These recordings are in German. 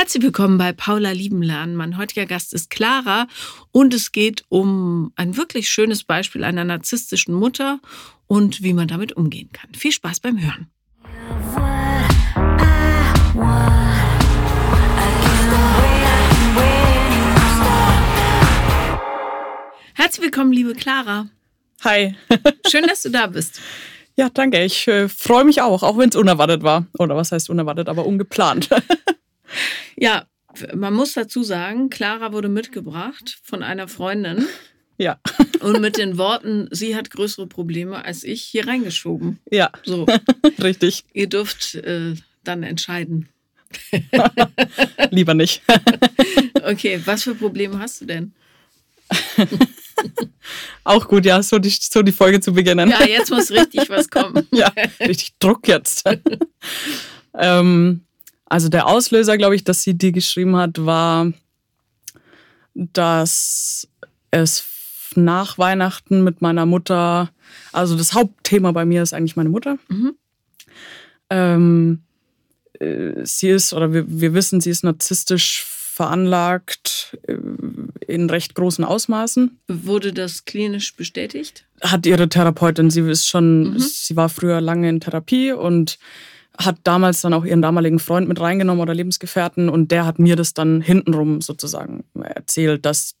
Herzlich willkommen bei Paula Liebenlernen. Mein heutiger Gast ist Clara und es geht um ein wirklich schönes Beispiel einer narzisstischen Mutter und wie man damit umgehen kann. Viel Spaß beim Hören. Herzlich willkommen, liebe Clara. Hi. Schön, dass du da bist. Ja, danke. Ich äh, freue mich auch, auch wenn es unerwartet war. Oder was heißt unerwartet, aber ungeplant. ja, man muss dazu sagen, Clara wurde mitgebracht von einer Freundin. Ja. Und mit den Worten, sie hat größere Probleme als ich, hier reingeschoben. Ja. So. Richtig. Ihr dürft äh, dann entscheiden. Lieber nicht. okay, was für Probleme hast du denn? Auch gut, ja, so die, so die Folge zu beginnen. Ja, jetzt muss richtig was kommen. ja, richtig Druck jetzt. ähm, also der Auslöser, glaube ich, dass sie die geschrieben hat, war, dass es nach Weihnachten mit meiner Mutter, also das Hauptthema bei mir ist eigentlich meine Mutter. Mhm. Ähm, äh, sie ist, oder wir, wir wissen, sie ist narzisstisch veranlagt äh, in recht großen Ausmaßen. Wurde das klinisch bestätigt? Hat ihre Therapeutin, sie ist schon, mhm. sie war früher lange in Therapie und hat damals dann auch ihren damaligen Freund mit reingenommen oder Lebensgefährten und der hat mir das dann hintenrum sozusagen erzählt, dass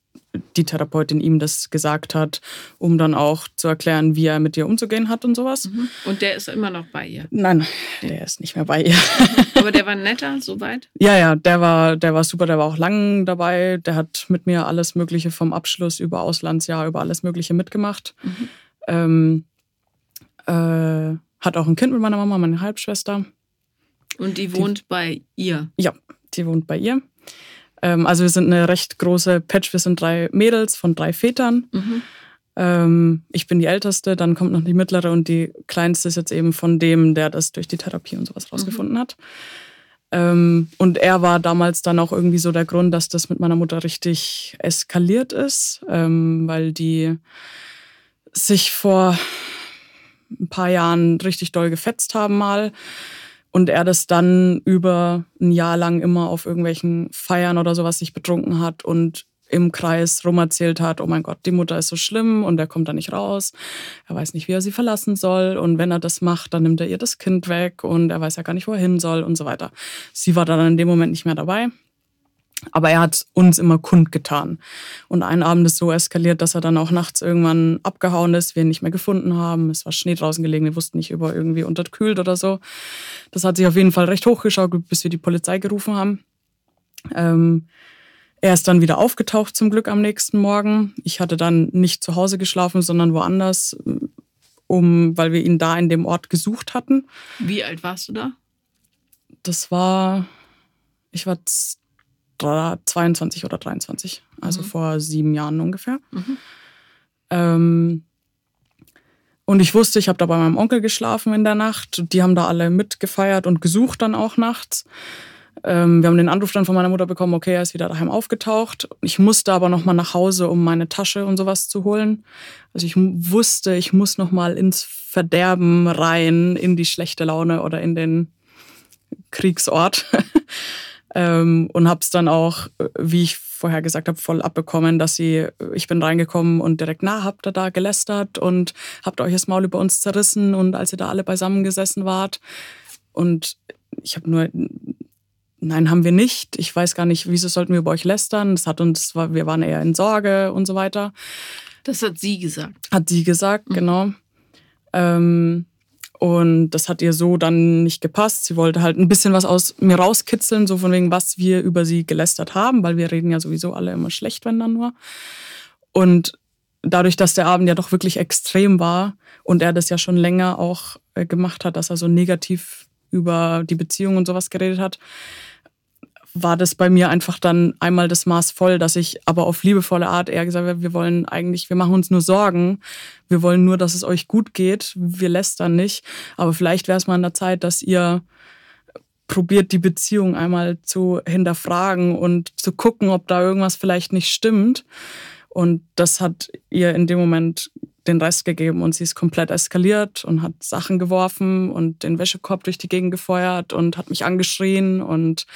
die Therapeutin ihm das gesagt hat, um dann auch zu erklären, wie er mit ihr umzugehen hat und sowas. Mhm. Und der ist immer noch bei ihr? Nein, der ist nicht mehr bei ihr. Aber der war netter, soweit? Ja, ja, der war, der war super, der war auch lang dabei. Der hat mit mir alles Mögliche vom Abschluss über Auslandsjahr, über alles Mögliche mitgemacht. Mhm. Ähm, äh, hat auch ein Kind mit meiner Mama, meine Halbschwester. Und die wohnt die, bei ihr? Ja, die wohnt bei ihr. Ähm, also wir sind eine recht große Patch, wir sind drei Mädels von drei Vätern. Mhm. Ähm, ich bin die Älteste, dann kommt noch die mittlere und die kleinste ist jetzt eben von dem, der das durch die Therapie und sowas rausgefunden mhm. hat. Ähm, und er war damals dann auch irgendwie so der Grund, dass das mit meiner Mutter richtig eskaliert ist, ähm, weil die sich vor ein paar Jahren richtig doll gefetzt haben mal und er das dann über ein Jahr lang immer auf irgendwelchen Feiern oder sowas sich betrunken hat und im Kreis rumerzählt hat, oh mein Gott, die Mutter ist so schlimm und er kommt da nicht raus. Er weiß nicht, wie er sie verlassen soll und wenn er das macht, dann nimmt er ihr das Kind weg und er weiß ja gar nicht, wo er hin soll und so weiter. Sie war dann in dem Moment nicht mehr dabei. Aber er hat uns immer kundgetan. Und ein Abend ist so eskaliert, dass er dann auch nachts irgendwann abgehauen ist, wir ihn nicht mehr gefunden haben. Es war Schnee draußen gelegen, wir wussten nicht, ob er irgendwie unterkühlt oder so. Das hat sich auf jeden Fall recht hochgeschaukelt, bis wir die Polizei gerufen haben. Ähm, er ist dann wieder aufgetaucht, zum Glück am nächsten Morgen. Ich hatte dann nicht zu Hause geschlafen, sondern woanders, um, weil wir ihn da in dem Ort gesucht hatten. Wie alt warst du da? Das war, ich war 22 oder 23, also mhm. vor sieben Jahren ungefähr. Mhm. Ähm, und ich wusste, ich habe da bei meinem Onkel geschlafen in der Nacht. Die haben da alle mitgefeiert und gesucht dann auch nachts. Ähm, wir haben den Anruf dann von meiner Mutter bekommen, okay, er ist wieder daheim aufgetaucht. Ich musste aber nochmal nach Hause, um meine Tasche und sowas zu holen. Also ich wusste, ich muss nochmal ins Verderben rein, in die schlechte Laune oder in den Kriegsort. Ähm, und habe es dann auch, wie ich vorher gesagt habe, voll abbekommen, dass sie, ich bin reingekommen und direkt, na, habt ihr da gelästert und habt euch das Maul über uns zerrissen und als ihr da alle beisammen gesessen wart. Und ich habe nur, nein, haben wir nicht. Ich weiß gar nicht, wieso sollten wir über euch lästern. Das hat uns, wir waren eher in Sorge und so weiter. Das hat sie gesagt. Hat sie gesagt, mhm. genau. Ähm, und das hat ihr so dann nicht gepasst. Sie wollte halt ein bisschen was aus mir rauskitzeln, so von wegen, was wir über sie gelästert haben, weil wir reden ja sowieso alle immer schlecht, wenn dann nur. Und dadurch, dass der Abend ja doch wirklich extrem war und er das ja schon länger auch äh, gemacht hat, dass er so negativ über die Beziehung und sowas geredet hat, war das bei mir einfach dann einmal das Maß voll, dass ich aber auf liebevolle Art eher gesagt habe, wir wollen eigentlich, wir machen uns nur Sorgen, wir wollen nur, dass es euch gut geht, wir lästern nicht, aber vielleicht wäre es mal an der Zeit, dass ihr probiert, die Beziehung einmal zu hinterfragen und zu gucken, ob da irgendwas vielleicht nicht stimmt. Und das hat ihr in dem Moment den Rest gegeben und sie ist komplett eskaliert und hat Sachen geworfen und den Wäschekorb durch die Gegend gefeuert und hat mich angeschrien und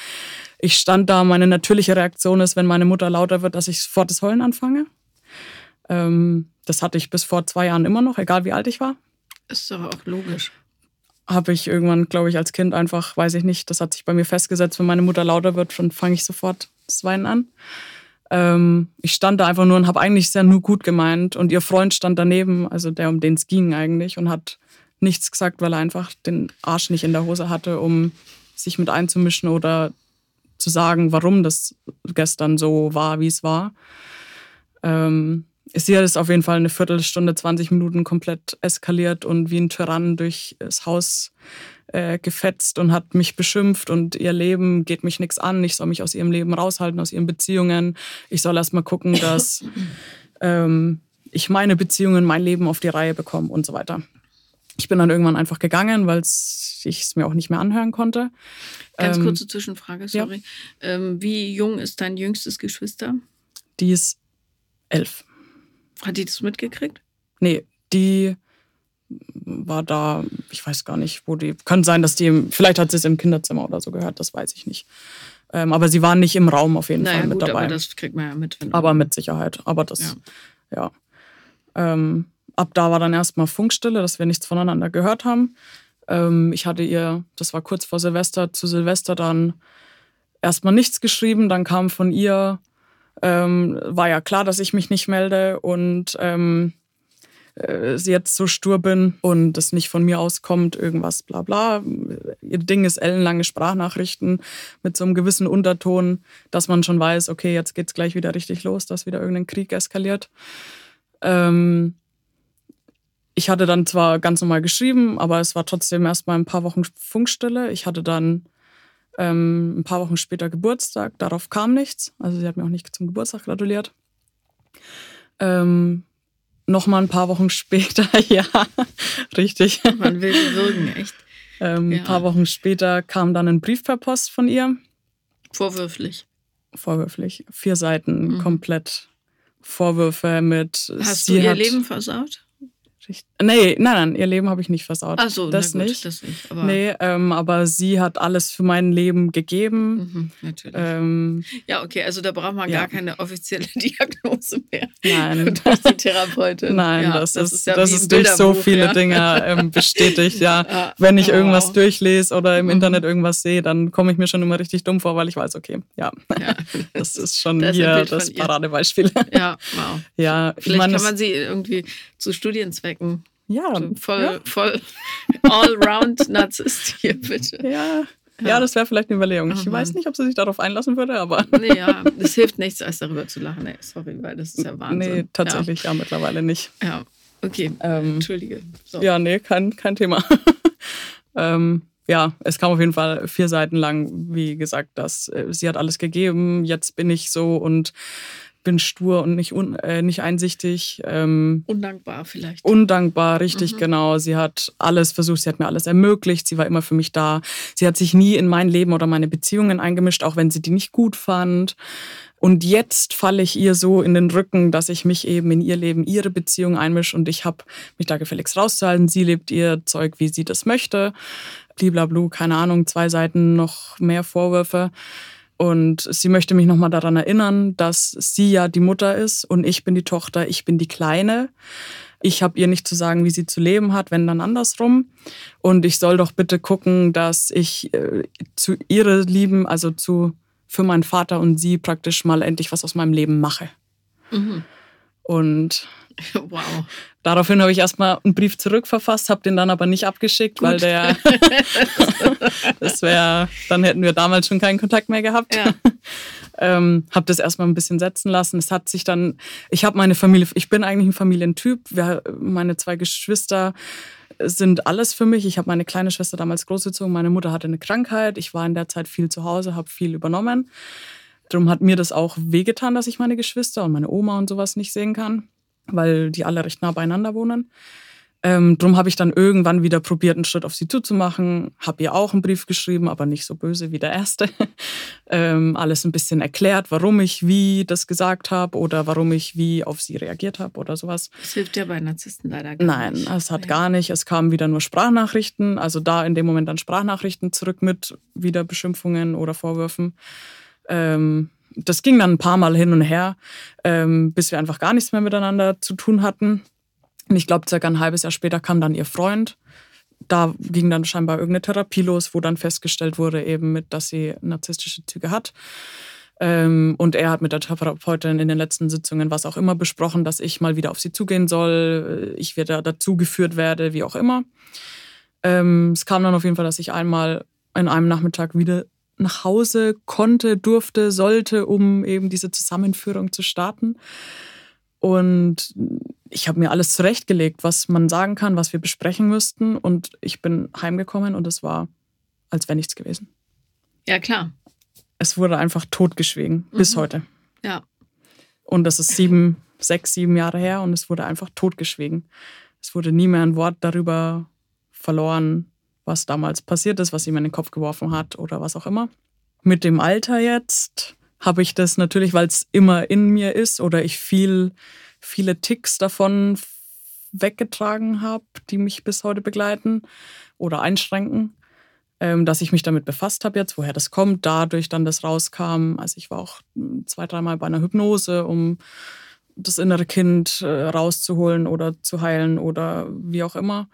ich stand da. Meine natürliche Reaktion ist, wenn meine Mutter lauter wird, dass ich sofort das Heulen anfange. Ähm, das hatte ich bis vor zwei Jahren immer noch, egal wie alt ich war. Ist doch auch logisch. Habe ich irgendwann, glaube ich, als Kind einfach, weiß ich nicht, das hat sich bei mir festgesetzt, wenn meine Mutter lauter wird, dann fange ich sofort das Weinen an. Ähm, ich stand da einfach nur und habe eigentlich sehr nur gut gemeint. Und ihr Freund stand daneben, also der, um den es ging eigentlich, und hat nichts gesagt, weil er einfach den Arsch nicht in der Hose hatte, um sich mit einzumischen oder zu sagen, warum das gestern so war, wie es war. Ähm, sie hat es auf jeden Fall eine Viertelstunde, 20 Minuten komplett eskaliert und wie ein Tyrann durch das Haus äh, gefetzt und hat mich beschimpft und ihr Leben geht mich nichts an. Ich soll mich aus ihrem Leben raushalten, aus ihren Beziehungen. Ich soll erst mal gucken, dass ähm, ich meine Beziehungen, mein Leben auf die Reihe bekomme und so weiter. Ich bin dann irgendwann einfach gegangen, weil ich es mir auch nicht mehr anhören konnte. Ganz ähm, kurze Zwischenfrage, sorry. Ja. Ähm, wie jung ist dein jüngstes Geschwister? Die ist elf. Hat die das mitgekriegt? Nee, die war da, ich weiß gar nicht, wo die, kann sein, dass die, vielleicht hat sie es im Kinderzimmer oder so gehört, das weiß ich nicht. Ähm, aber sie waren nicht im Raum auf jeden naja, Fall mit gut, dabei. Aber das kriegt man ja mit. aber mit Sicherheit. Aber das, ja. ja. Ähm, ab da war dann erstmal Funkstille, dass wir nichts voneinander gehört haben. Ähm, ich hatte ihr, das war kurz vor Silvester, zu Silvester dann erstmal nichts geschrieben. Dann kam von ihr, ähm, war ja klar, dass ich mich nicht melde und ähm, äh, jetzt so stur bin und es nicht von mir auskommt, irgendwas bla bla. Ihr Ding ist ellenlange Sprachnachrichten mit so einem gewissen Unterton, dass man schon weiß, okay, jetzt geht's gleich wieder richtig los, dass wieder irgendein Krieg eskaliert. Ähm, ich hatte dann zwar ganz normal geschrieben, aber es war trotzdem erst mal ein paar Wochen Funkstille. Ich hatte dann ähm, ein paar Wochen später Geburtstag, darauf kam nichts. Also sie hat mir auch nicht zum Geburtstag gratuliert. Ähm, Nochmal ein paar Wochen später, ja, richtig. Man will wirken, echt. Ähm, ja. Ein paar Wochen später kam dann ein Brief per Post von ihr. Vorwürflich. Vorwürflich. Vier Seiten mhm. komplett Vorwürfe mit. Hast du ihr Leben versaut? Richtig. Nee, nein, nein, ihr Leben habe ich nicht versaut. Ach so, das, gut, nicht. das nicht. Aber nee, ähm, aber sie hat alles für mein Leben gegeben. Mhm, natürlich. Ähm, ja, okay, also da braucht man ja. gar keine offizielle Diagnose mehr. Nein. Durch die Therapeutin. Nein, ja, das, das, ist, ja das ist durch so viele. Dinge ähm, bestätigt. Ja, wenn ich irgendwas wow. durchlese oder im mhm. Internet irgendwas sehe, dann komme ich mir schon immer richtig dumm vor, weil ich weiß, okay, ja, das ist schon das hier das Paradebeispiel. Ja, wow. Ja, Vielleicht meine, kann man sie irgendwie zu Studienzwecken. Ja, voll, ja. voll allround Narzisst hier, bitte. Ja. Ja, ja das wäre vielleicht eine Überlegung. Ich oh, weiß nicht, ob sie sich darauf einlassen würde, aber. Nee, ja, es hilft nichts, als darüber zu lachen. Nee, sorry, weil das ist ja Wahnsinn. Nee, tatsächlich ja, ja mittlerweile nicht. Ja, okay. Ähm, Entschuldige. So. Ja, nee, kein, kein Thema. ähm, ja, es kam auf jeden Fall vier Seiten lang, wie gesagt, dass äh, sie hat alles gegeben, jetzt bin ich so und bin stur und nicht, un, äh, nicht einsichtig. Ähm, undankbar vielleicht. Undankbar, richtig, mhm. genau. Sie hat alles versucht, sie hat mir alles ermöglicht, sie war immer für mich da. Sie hat sich nie in mein Leben oder meine Beziehungen eingemischt, auch wenn sie die nicht gut fand. Und jetzt falle ich ihr so in den Rücken, dass ich mich eben in ihr Leben, ihre Beziehung einmische und ich habe mich da gefälligst rauszuhalten. Sie lebt ihr Zeug, wie sie das möchte. Bliblablu, keine Ahnung, zwei Seiten noch mehr Vorwürfe. Und sie möchte mich nochmal daran erinnern, dass sie ja die Mutter ist und ich bin die Tochter, ich bin die Kleine. Ich habe ihr nicht zu sagen, wie sie zu leben hat, wenn dann andersrum. Und ich soll doch bitte gucken, dass ich äh, zu ihre Lieben, also zu für meinen Vater und sie praktisch mal endlich was aus meinem Leben mache. Mhm. Und Wow. Daraufhin habe ich erstmal einen Brief zurückverfasst, habe den dann aber nicht abgeschickt, Gut. weil der, das wäre, dann hätten wir damals schon keinen Kontakt mehr gehabt. Ja. ähm, habe das erstmal ein bisschen setzen lassen. Es hat sich dann, ich habe meine Familie, ich bin eigentlich ein Familientyp. Wir, meine zwei Geschwister sind alles für mich. Ich habe meine kleine Schwester damals großgezogen. Meine Mutter hatte eine Krankheit. Ich war in der Zeit viel zu Hause, habe viel übernommen. Darum hat mir das auch wehgetan, dass ich meine Geschwister und meine Oma und sowas nicht sehen kann weil die alle recht nah beieinander wohnen. Ähm, drum habe ich dann irgendwann wieder probiert, einen Schritt auf sie zuzumachen. Habe ihr auch einen Brief geschrieben, aber nicht so böse wie der erste. ähm, alles ein bisschen erklärt, warum ich wie das gesagt habe oder warum ich wie auf sie reagiert habe oder sowas. Das hilft ja bei Narzissten leider gar Nein, nicht. Nein, es hat ja. gar nicht. Es kamen wieder nur Sprachnachrichten. Also da in dem Moment dann Sprachnachrichten zurück mit wieder Beschimpfungen oder Vorwürfen. Ähm, das ging dann ein paar Mal hin und her, ähm, bis wir einfach gar nichts mehr miteinander zu tun hatten. Und ich glaube, circa ein halbes Jahr später kam dann ihr Freund. Da ging dann scheinbar irgendeine Therapie los, wo dann festgestellt wurde, eben mit, dass sie narzisstische Züge hat. Ähm, und er hat mit der Therapeutin in den letzten Sitzungen was auch immer besprochen, dass ich mal wieder auf sie zugehen soll, ich wieder dazu geführt werde, wie auch immer. Ähm, es kam dann auf jeden Fall, dass ich einmal in einem Nachmittag wieder nach Hause konnte, durfte, sollte, um eben diese Zusammenführung zu starten. Und ich habe mir alles zurechtgelegt, was man sagen kann, was wir besprechen müssten. Und ich bin heimgekommen und es war, als wäre nichts gewesen. Ja, klar. Es wurde einfach totgeschwiegen, mhm. bis heute. Ja. Und das ist sieben, sechs, sieben Jahre her und es wurde einfach totgeschwiegen. Es wurde nie mehr ein Wort darüber verloren, was damals passiert ist, was ihm in den Kopf geworfen hat oder was auch immer. Mit dem Alter jetzt habe ich das natürlich, weil es immer in mir ist oder ich viel, viele Ticks davon weggetragen habe, die mich bis heute begleiten oder einschränken, ähm, dass ich mich damit befasst habe jetzt, woher das kommt, dadurch dann das rauskam. Also ich war auch zwei, dreimal bei einer Hypnose, um das innere Kind äh, rauszuholen oder zu heilen oder wie auch immer.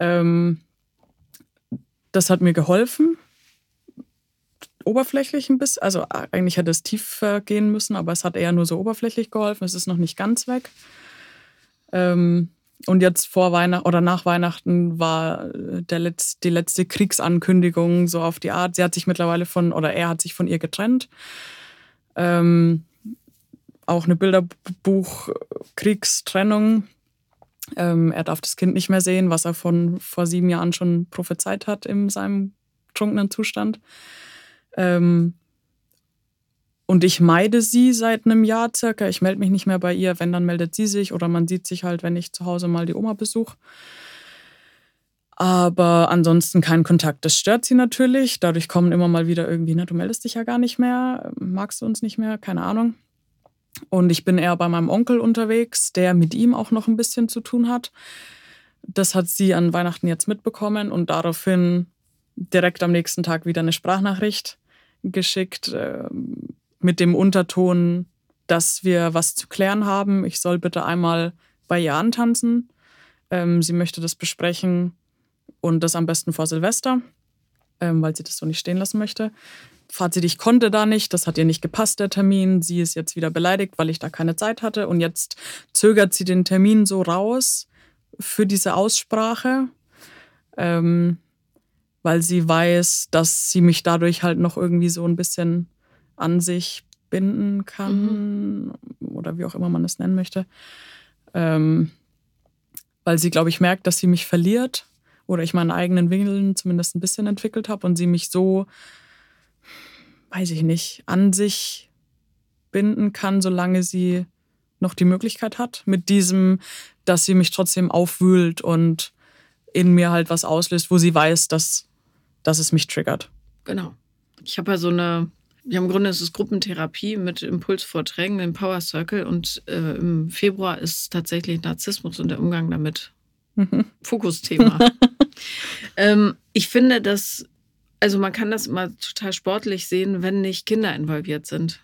Ähm, das hat mir geholfen oberflächlich ein bisschen. Also eigentlich hätte es tiefer gehen müssen, aber es hat eher nur so oberflächlich geholfen. Es ist noch nicht ganz weg. Ähm, und jetzt vor Weihnachten oder nach Weihnachten war der Letz-, die letzte Kriegsankündigung so auf die Art. Sie hat sich mittlerweile von, oder er hat sich von ihr getrennt. Ähm, auch eine Bilderbuch-Kriegstrennung. Ähm, er darf das Kind nicht mehr sehen, was er von vor sieben Jahren schon prophezeit hat in seinem trunkenen Zustand. Ähm, und ich meide sie seit einem Jahr circa. Ich melde mich nicht mehr bei ihr. Wenn, dann meldet sie sich oder man sieht sich halt, wenn ich zu Hause mal die Oma besuche. Aber ansonsten kein Kontakt. Das stört sie natürlich. Dadurch kommen immer mal wieder irgendwie, na, du meldest dich ja gar nicht mehr, magst du uns nicht mehr, keine Ahnung. Und ich bin eher bei meinem Onkel unterwegs, der mit ihm auch noch ein bisschen zu tun hat. Das hat sie an Weihnachten jetzt mitbekommen und daraufhin direkt am nächsten Tag wieder eine Sprachnachricht geschickt äh, mit dem Unterton, dass wir was zu klären haben. Ich soll bitte einmal bei ihr antanzen. Ähm, sie möchte das besprechen und das am besten vor Silvester, ähm, weil sie das so nicht stehen lassen möchte. Fazit, ich konnte da nicht, das hat ihr nicht gepasst, der Termin. Sie ist jetzt wieder beleidigt, weil ich da keine Zeit hatte. Und jetzt zögert sie den Termin so raus für diese Aussprache. Ähm, weil sie weiß, dass sie mich dadurch halt noch irgendwie so ein bisschen an sich binden kann mhm. oder wie auch immer man es nennen möchte. Ähm, weil sie, glaube ich, merkt, dass sie mich verliert oder ich meinen eigenen Winkeln zumindest ein bisschen entwickelt habe und sie mich so, weiß ich nicht, an sich binden kann, solange sie noch die Möglichkeit hat, mit diesem, dass sie mich trotzdem aufwühlt und in mir halt was auslöst, wo sie weiß, dass dass es mich triggert. Genau. Ich habe ja so eine, ja im Grunde ist es Gruppentherapie mit Impulsvorträgen, dem Power Circle und äh, im Februar ist tatsächlich Narzissmus und der Umgang damit mhm. Fokusthema. ähm, ich finde, dass, also man kann das immer total sportlich sehen, wenn nicht Kinder involviert sind.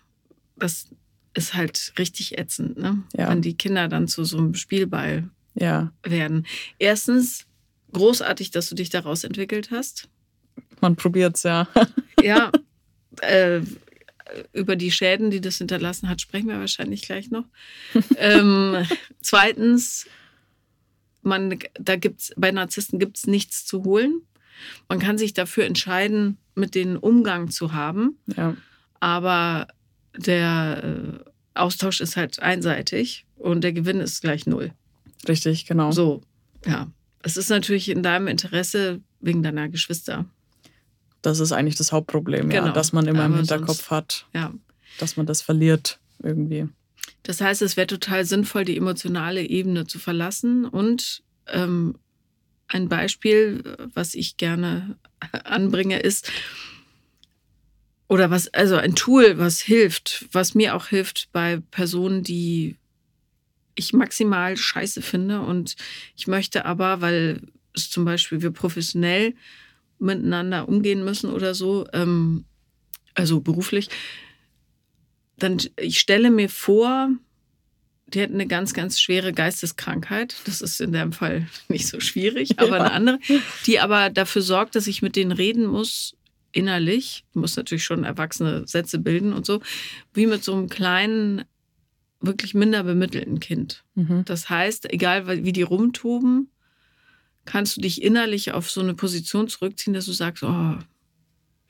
Das ist halt richtig ätzend, ne? Ja. Wenn die Kinder dann zu so einem Spielball ja. werden. Erstens, großartig, dass du dich daraus entwickelt hast. Man probiert es, ja. ja, äh, über die Schäden, die das hinterlassen hat, sprechen wir wahrscheinlich gleich noch. ähm, zweitens, man, da gibt's, bei Narzissten gibt es nichts zu holen. Man kann sich dafür entscheiden, mit denen Umgang zu haben. Ja. Aber der äh, Austausch ist halt einseitig und der Gewinn ist gleich null. Richtig, genau. So, ja. Es ist natürlich in deinem Interesse wegen deiner Geschwister. Das ist eigentlich das Hauptproblem, genau. ja, dass man immer Aber im Hinterkopf sonst, hat, ja. dass man das verliert irgendwie. Das heißt, es wäre total sinnvoll, die emotionale Ebene zu verlassen und ähm, ein Beispiel, was ich gerne anbringe, ist, oder was, also ein Tool, was hilft, was mir auch hilft bei Personen, die ich maximal scheiße finde und ich möchte aber, weil es zum Beispiel wir professionell miteinander umgehen müssen oder so, ähm, also beruflich, dann ich stelle mir vor, die hätten eine ganz, ganz schwere Geisteskrankheit. Das ist in dem Fall nicht so schwierig, aber ja. eine andere, die aber dafür sorgt, dass ich mit denen reden muss, innerlich. Ich muss natürlich schon erwachsene Sätze bilden und so, wie mit so einem kleinen, wirklich minder bemittelten Kind. Mhm. Das heißt, egal wie die rumtoben, kannst du dich innerlich auf so eine Position zurückziehen, dass du sagst, oh,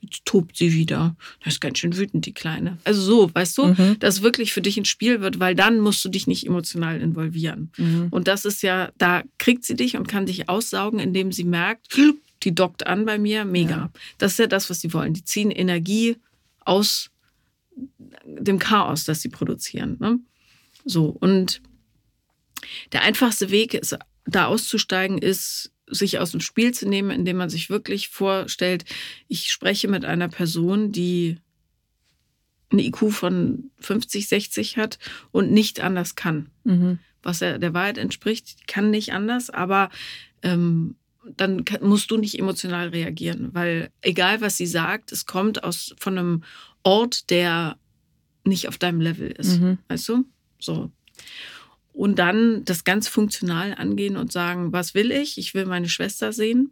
jetzt tobt sie wieder. Das ist ganz schön wütend, die Kleine. Also so, weißt du, mhm. dass wirklich für dich ein Spiel wird, weil dann musst du dich nicht emotional involvieren. Mhm. Und das ist ja, da kriegt sie dich und kann dich aussaugen, indem sie merkt, die dockt an bei mir, mega. Ja. Das ist ja das, was sie wollen. Die ziehen Energie aus dem Chaos, das sie produzieren. Ne? So, und der einfachste Weg, ist, da auszusteigen, ist, sich aus dem Spiel zu nehmen, indem man sich wirklich vorstellt, ich spreche mit einer Person, die eine IQ von 50, 60 hat und nicht anders kann. Mhm. Was er der Wahrheit entspricht, kann nicht anders, aber ähm, dann musst du nicht emotional reagieren, weil egal was sie sagt, es kommt aus von einem Ort, der nicht auf deinem Level ist. Mhm. Weißt du? So und dann das ganz funktional angehen und sagen, was will ich? Ich will meine Schwester sehen.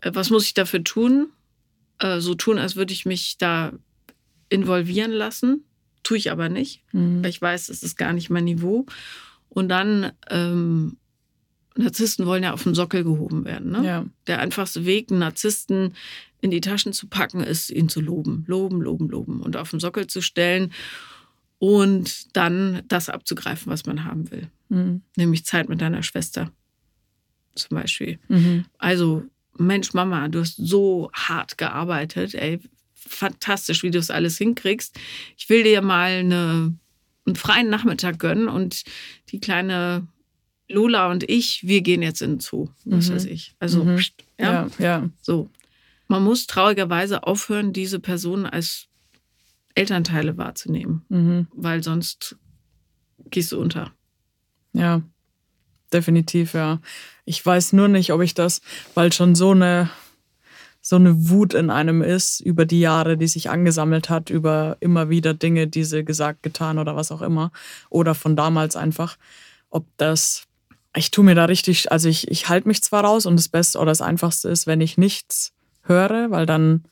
Äh, was muss ich dafür tun? Äh, so tun, als würde ich mich da involvieren lassen. Tue ich aber nicht, mhm. weil ich weiß, das ist gar nicht mein Niveau. Und dann, ähm, Narzissten wollen ja auf den Sockel gehoben werden. Ne? Ja. Der einfachste Weg, einen Narzissten in die Taschen zu packen, ist, ihn zu loben. Loben, loben, loben. Und auf den Sockel zu stellen und dann das abzugreifen, was man haben will. Mhm. Nämlich Zeit mit deiner Schwester zum Beispiel. Mhm. Also, Mensch, Mama, du hast so hart gearbeitet, ey, fantastisch, wie du es alles hinkriegst. Ich will dir mal eine, einen freien Nachmittag gönnen und die kleine Lola und ich, wir gehen jetzt in den Zoo, was mhm. weiß ich. Also, mhm. ja, ja, ja, so. Man muss traurigerweise aufhören, diese Person als Elternteile wahrzunehmen, mhm. weil sonst gehst du unter. Ja, definitiv, ja. Ich weiß nur nicht, ob ich das, weil schon so eine, so eine Wut in einem ist über die Jahre, die sich angesammelt hat, über immer wieder Dinge, die sie gesagt, getan oder was auch immer, oder von damals einfach, ob das, ich tue mir da richtig, also ich, ich halte mich zwar raus und das Beste oder das Einfachste ist, wenn ich nichts höre, weil dann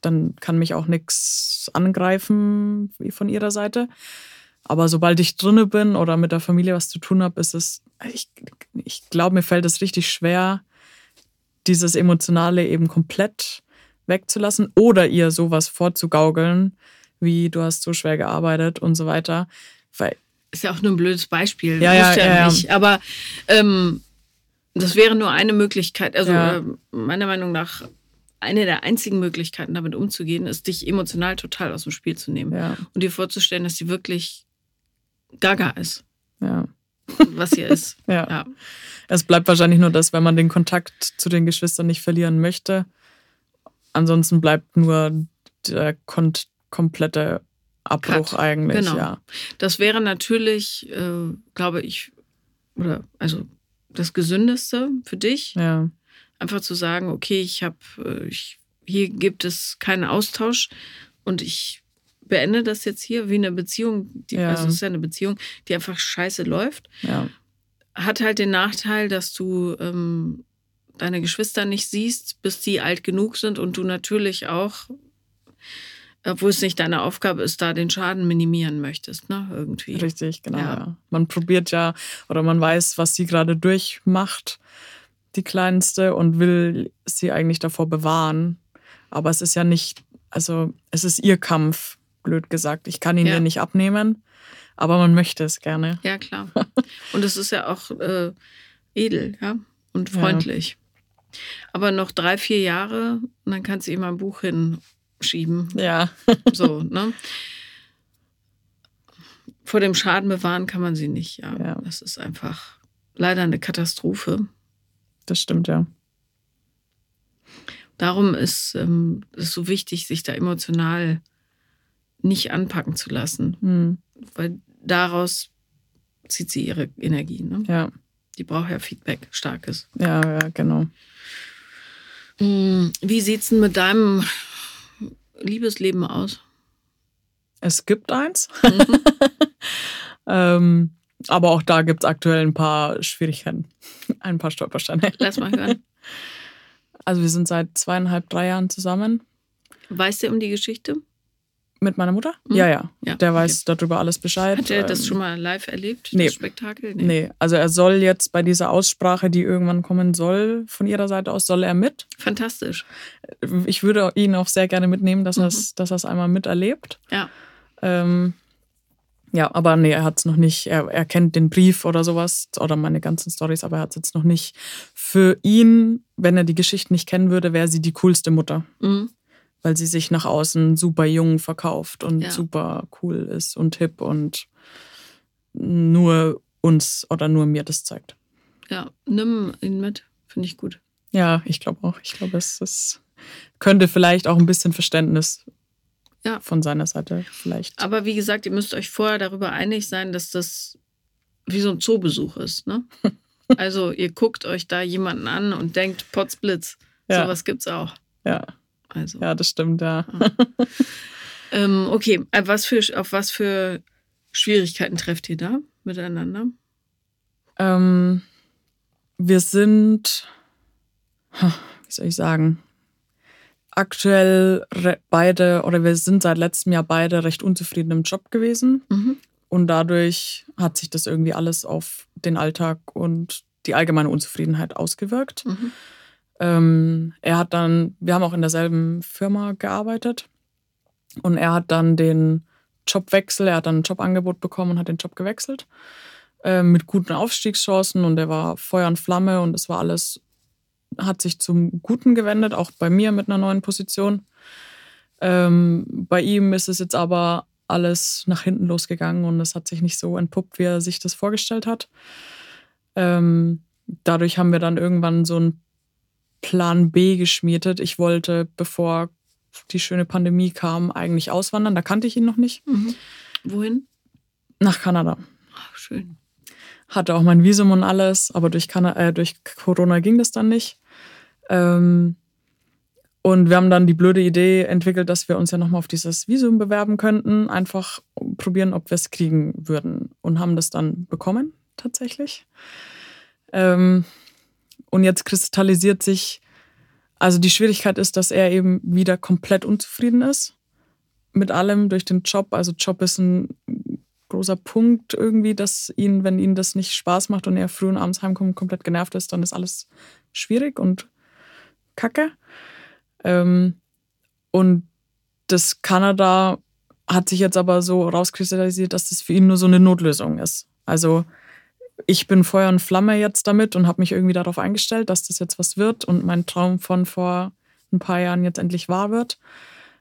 dann kann mich auch nichts angreifen wie von ihrer Seite. Aber sobald ich drinne bin oder mit der Familie was zu tun habe, ist es, ich, ich glaube, mir fällt es richtig schwer, dieses Emotionale eben komplett wegzulassen oder ihr sowas vorzugaukeln, wie du hast so schwer gearbeitet und so weiter. Weil ist ja auch nur ein blödes Beispiel. Ja, ja, ja, ja, nicht. Aber ähm, das wäre nur eine Möglichkeit. Also ja. Äh, meiner Meinung nach eine der einzigen Möglichkeiten, damit umzugehen, ist, dich emotional total aus dem Spiel zu nehmen. Ja. Und dir vorzustellen, dass sie wirklich gaga ist. Ja. Was sie ist. ja. ja. Es bleibt wahrscheinlich nur das, wenn man den Kontakt zu den Geschwistern nicht verlieren möchte. Ansonsten bleibt nur der komplette Abbruch Cut. eigentlich. Genau. Ja. Das wäre natürlich, äh, glaube ich, oder also das Gesündeste für dich. Ja einfach zu sagen, okay, ich habe, äh, hier gibt es keinen Austausch und ich beende das jetzt hier wie eine Beziehung, die, ja. also es ist ja eine Beziehung, die einfach scheiße läuft. Ja. Hat halt den Nachteil, dass du ähm, deine Geschwister nicht siehst, bis die alt genug sind und du natürlich auch, obwohl es nicht deine Aufgabe ist, da den Schaden minimieren möchtest, ne? Irgendwie. Richtig, genau. Ja. Man probiert ja oder man weiß, was sie gerade durchmacht die Kleinste, und will sie eigentlich davor bewahren. Aber es ist ja nicht, also es ist ihr Kampf, blöd gesagt. Ich kann ihn ja. ihr nicht abnehmen, aber man möchte es gerne. Ja, klar. Und es ist ja auch äh, edel, ja, und freundlich. Ja. Aber noch drei, vier Jahre, und dann kannst du ihm ein Buch hinschieben. Ja. so, ne? Vor dem Schaden bewahren kann man sie nicht, ja. ja. Das ist einfach leider eine Katastrophe. Das stimmt, ja. Darum ist es ähm, so wichtig, sich da emotional nicht anpacken zu lassen. Mhm. Weil daraus zieht sie ihre Energie. Ne? Ja. Die braucht ja Feedback, starkes. Ja, ja, genau. Hm, wie sieht es denn mit deinem Liebesleben aus? Es gibt eins. Mhm. ähm, aber auch da gibt es aktuell ein paar Schwierigkeiten. Ein paar Stolpersteine. Lass mal hören. Also wir sind seit zweieinhalb, drei Jahren zusammen. Weißt du um die Geschichte? Mit meiner Mutter? Mhm. Ja, ja, ja. Der okay. weiß darüber alles Bescheid. Hat er das ähm, schon mal live erlebt, nee. das Spektakel? Nee. nee. also er soll jetzt bei dieser Aussprache, die irgendwann kommen soll, von ihrer Seite aus, soll er mit. Fantastisch. Ich würde ihn auch sehr gerne mitnehmen, dass mhm. er es einmal miterlebt. Ja. Ähm, ja, aber nee, er hat es noch nicht. Er, er kennt den Brief oder sowas oder meine ganzen Stories, aber er hat es jetzt noch nicht. Für ihn, wenn er die Geschichte nicht kennen würde, wäre sie die coolste Mutter. Mhm weil sie sich nach außen super jung verkauft und ja. super cool ist und hip und nur uns oder nur mir das zeigt. Ja, nimm ihn mit, finde ich gut. Ja, ich glaube auch. Ich glaube, es, es könnte vielleicht auch ein bisschen Verständnis ja. von seiner Seite vielleicht. Aber wie gesagt, ihr müsst euch vorher darüber einig sein, dass das wie so ein Zoobesuch ist. Ne? also ihr guckt euch da jemanden an und denkt, Potzblitz, ja. sowas gibt's auch. Ja. Also. Ja, das stimmt, ja. ähm, okay, auf was, für, auf was für Schwierigkeiten trefft ihr da miteinander? Ähm, wir sind, wie soll ich sagen, aktuell beide oder wir sind seit letztem Jahr beide recht unzufrieden im Job gewesen. Mhm. Und dadurch hat sich das irgendwie alles auf den Alltag und die allgemeine Unzufriedenheit ausgewirkt. Mhm. Ähm, er hat dann, wir haben auch in derselben Firma gearbeitet und er hat dann den Jobwechsel, er hat dann ein Jobangebot bekommen und hat den Job gewechselt äh, mit guten Aufstiegschancen und er war Feuer und Flamme und es war alles, hat sich zum Guten gewendet, auch bei mir mit einer neuen Position. Ähm, bei ihm ist es jetzt aber alles nach hinten losgegangen und es hat sich nicht so entpuppt, wie er sich das vorgestellt hat. Ähm, dadurch haben wir dann irgendwann so ein Plan B geschmiedet. Ich wollte, bevor die schöne Pandemie kam, eigentlich auswandern. Da kannte ich ihn noch nicht. Mhm. Wohin? Nach Kanada. Ach, schön. Hatte auch mein Visum und alles, aber durch, äh, durch Corona ging das dann nicht. Ähm, und wir haben dann die blöde Idee entwickelt, dass wir uns ja nochmal auf dieses Visum bewerben könnten. Einfach probieren, ob wir es kriegen würden. Und haben das dann bekommen, tatsächlich. Ähm, und jetzt kristallisiert sich, also die Schwierigkeit ist, dass er eben wieder komplett unzufrieden ist mit allem durch den Job. Also Job ist ein großer Punkt irgendwie, dass ihn, wenn ihm das nicht Spaß macht und er früh und abends heimkommt komplett genervt ist, dann ist alles schwierig und kacke. Ähm, und das Kanada hat sich jetzt aber so rauskristallisiert, dass das für ihn nur so eine Notlösung ist. Also ich bin Feuer und Flamme jetzt damit und habe mich irgendwie darauf eingestellt, dass das jetzt was wird und mein Traum von vor ein paar Jahren jetzt endlich wahr wird.